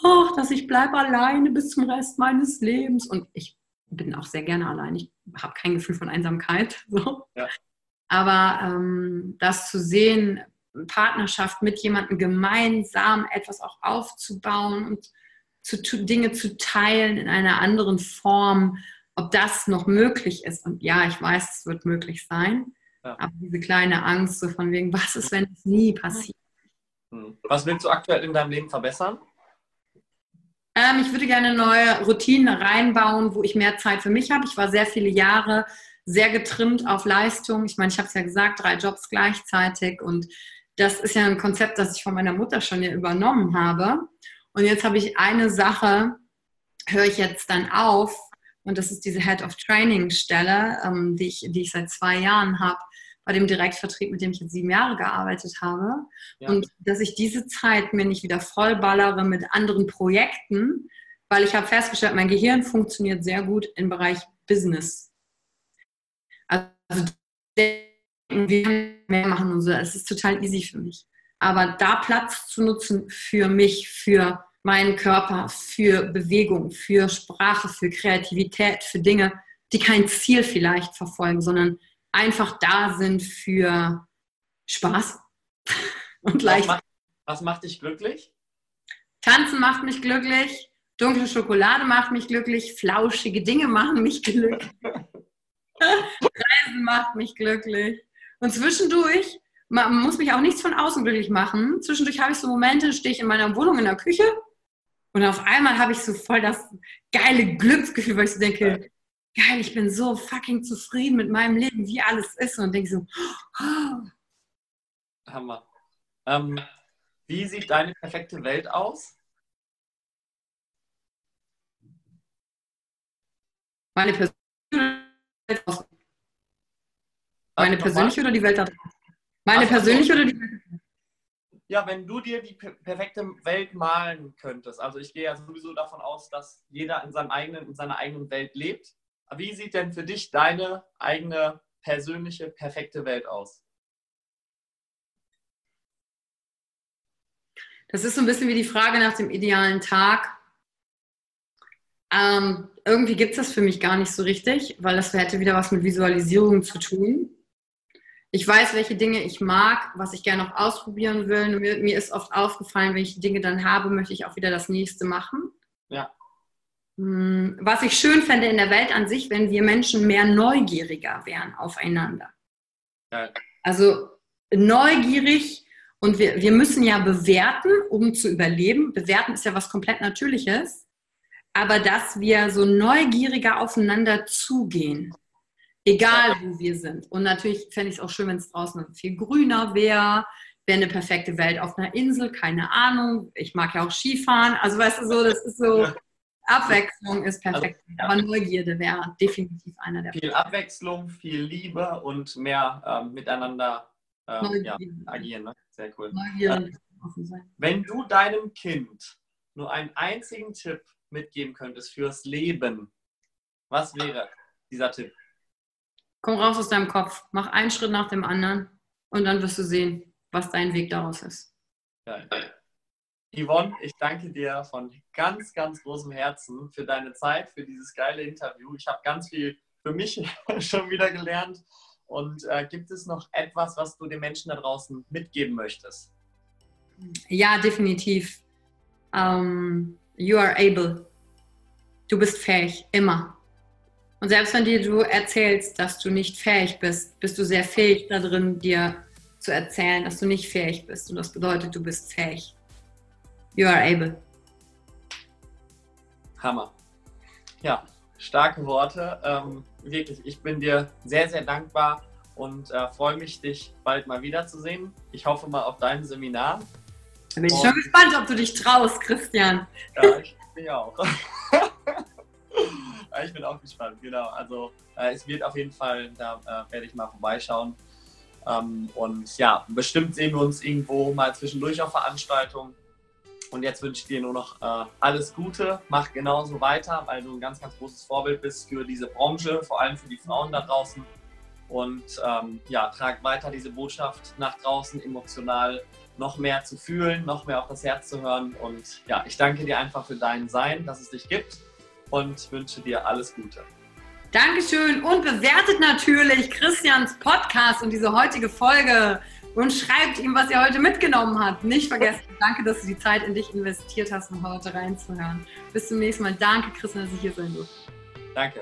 oh, dass ich bleibe alleine bis zum Rest meines Lebens. Und ich bin auch sehr gerne allein. Ich habe kein Gefühl von Einsamkeit. So. Ja. Aber ähm, das zu sehen, Partnerschaft mit jemandem gemeinsam etwas auch aufzubauen und zu, Dinge zu teilen in einer anderen Form, ob das noch möglich ist. Und ja, ich weiß, es wird möglich sein. Ja. Aber diese kleine Angst, so von wegen, was ist, wenn es nie passiert? Hm. Was willst du aktuell in deinem Leben verbessern? Ähm, ich würde gerne neue Routinen reinbauen, wo ich mehr Zeit für mich habe. Ich war sehr viele Jahre sehr getrimmt auf Leistung. Ich meine, ich habe es ja gesagt, drei Jobs gleichzeitig und das ist ja ein Konzept, das ich von meiner Mutter schon ja übernommen habe. Und jetzt habe ich eine Sache, höre ich jetzt dann auf, und das ist diese Head of Training Stelle, ähm, die, ich, die ich seit zwei Jahren habe, bei dem Direktvertrieb, mit dem ich jetzt sieben Jahre gearbeitet habe. Ja. Und dass ich diese Zeit mir nicht wieder vollballere mit anderen Projekten, weil ich habe festgestellt, mein Gehirn funktioniert sehr gut im Bereich Business. Also wir mehr machen und so, es ist total easy für mich. Aber da Platz zu nutzen für mich, für meinen Körper, für Bewegung, für Sprache, für Kreativität, für Dinge, die kein Ziel vielleicht verfolgen, sondern einfach da sind für Spaß und leicht. Was macht, was macht dich glücklich? Tanzen macht mich glücklich, dunkle Schokolade macht mich glücklich, flauschige Dinge machen mich glücklich. Reisen macht mich glücklich. Und zwischendurch, man muss mich auch nichts von außen glücklich machen. Zwischendurch habe ich so Momente, stehe ich in meiner Wohnung in der Küche und auf einmal habe ich so voll das geile Glücksgefühl, weil ich so denke, geil, ich bin so fucking zufrieden mit meinem Leben, wie alles ist. Und denke so, oh. Hammer. Ähm, wie sieht deine perfekte Welt aus? Meine persönliche Welt aus. Meine persönliche oder die Welt da draußen? Meine Ach, persönliche oder die Welt Ja, wenn du dir die perfekte Welt malen könntest. Also ich gehe ja sowieso davon aus, dass jeder in, seinem eigenen, in seiner eigenen Welt lebt. Wie sieht denn für dich deine eigene persönliche perfekte Welt aus? Das ist so ein bisschen wie die Frage nach dem idealen Tag. Ähm, irgendwie gibt es das für mich gar nicht so richtig, weil das hätte wieder was mit Visualisierung zu tun. Ich weiß, welche Dinge ich mag, was ich gerne noch ausprobieren will. Mir, mir ist oft aufgefallen, wenn ich Dinge dann habe, möchte ich auch wieder das nächste machen. Ja. Hm, was ich schön fände in der Welt an sich, wenn wir Menschen mehr neugieriger wären aufeinander. Ja. Also neugierig und wir, wir müssen ja bewerten, um zu überleben. Bewerten ist ja was komplett Natürliches. Aber dass wir so neugieriger aufeinander zugehen, egal wo wir sind. Und natürlich fände ich es auch schön, wenn es draußen viel grüner wäre, wäre eine perfekte Welt auf einer Insel, keine Ahnung. Ich mag ja auch Skifahren. Also weißt du so, das ist so, Abwechslung ist perfekt, also, aber Neugierde wäre definitiv einer der Viel Abwechslung, viel Liebe und mehr ähm, miteinander äh, ja, agieren. Ne? Sehr cool. Neugierde, äh, wenn du deinem Kind nur einen einzigen Tipp mitgeben könntest fürs Leben, was wäre dieser Tipp? Komm raus aus deinem Kopf, mach einen Schritt nach dem anderen und dann wirst du sehen, was dein Weg daraus ist. Geil. Yvonne, ich danke dir von ganz, ganz großem Herzen für deine Zeit, für dieses geile Interview. Ich habe ganz viel für mich schon wieder gelernt. Und äh, gibt es noch etwas, was du den Menschen da draußen mitgeben möchtest? Ja, definitiv. Um, you are able. Du bist fähig, immer. Und selbst wenn dir du erzählst, dass du nicht fähig bist, bist du sehr fähig darin, dir zu erzählen, dass du nicht fähig bist. Und das bedeutet, du bist fähig. You are able. Hammer. Ja, starke Worte. Ähm, wirklich, ich bin dir sehr, sehr dankbar und äh, freue mich, dich bald mal wiederzusehen. Ich hoffe mal auf dein Seminar. Da bin ich schon gespannt, ob du dich traust, Christian. Ja, ich bin auch. ich bin auch gespannt, genau. Also äh, es wird auf jeden Fall, da äh, werde ich mal vorbeischauen. Ähm, und ja, bestimmt sehen wir uns irgendwo mal zwischendurch auf Veranstaltungen. Und jetzt wünsche ich dir nur noch äh, alles Gute. Mach genauso weiter, weil du ein ganz, ganz großes Vorbild bist für diese Branche, vor allem für die Frauen da draußen. Und ähm, ja, trag weiter diese Botschaft nach draußen, emotional noch mehr zu fühlen, noch mehr auf das Herz zu hören. Und ja, ich danke dir einfach für dein Sein, dass es dich gibt und wünsche dir alles Gute. Dankeschön und bewertet natürlich Christians Podcast und diese heutige Folge und schreibt ihm, was ihr heute mitgenommen habt. Nicht vergessen, danke, dass du die Zeit in dich investiert hast, um heute reinzuhören. Bis zum nächsten Mal. Danke, Christian, dass ich hier sein durfte. Danke.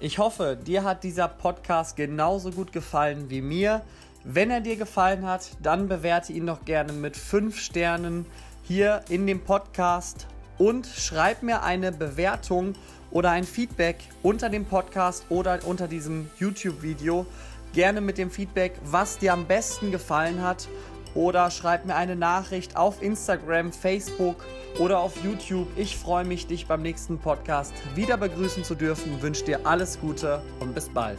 Ich hoffe, dir hat dieser Podcast genauso gut gefallen wie mir. Wenn er dir gefallen hat, dann bewerte ihn doch gerne mit 5 Sternen hier in dem Podcast und schreib mir eine Bewertung oder ein Feedback unter dem Podcast oder unter diesem YouTube-Video. Gerne mit dem Feedback, was dir am besten gefallen hat. Oder schreib mir eine Nachricht auf Instagram, Facebook oder auf YouTube. Ich freue mich, dich beim nächsten Podcast wieder begrüßen zu dürfen. Wünsche dir alles Gute und bis bald.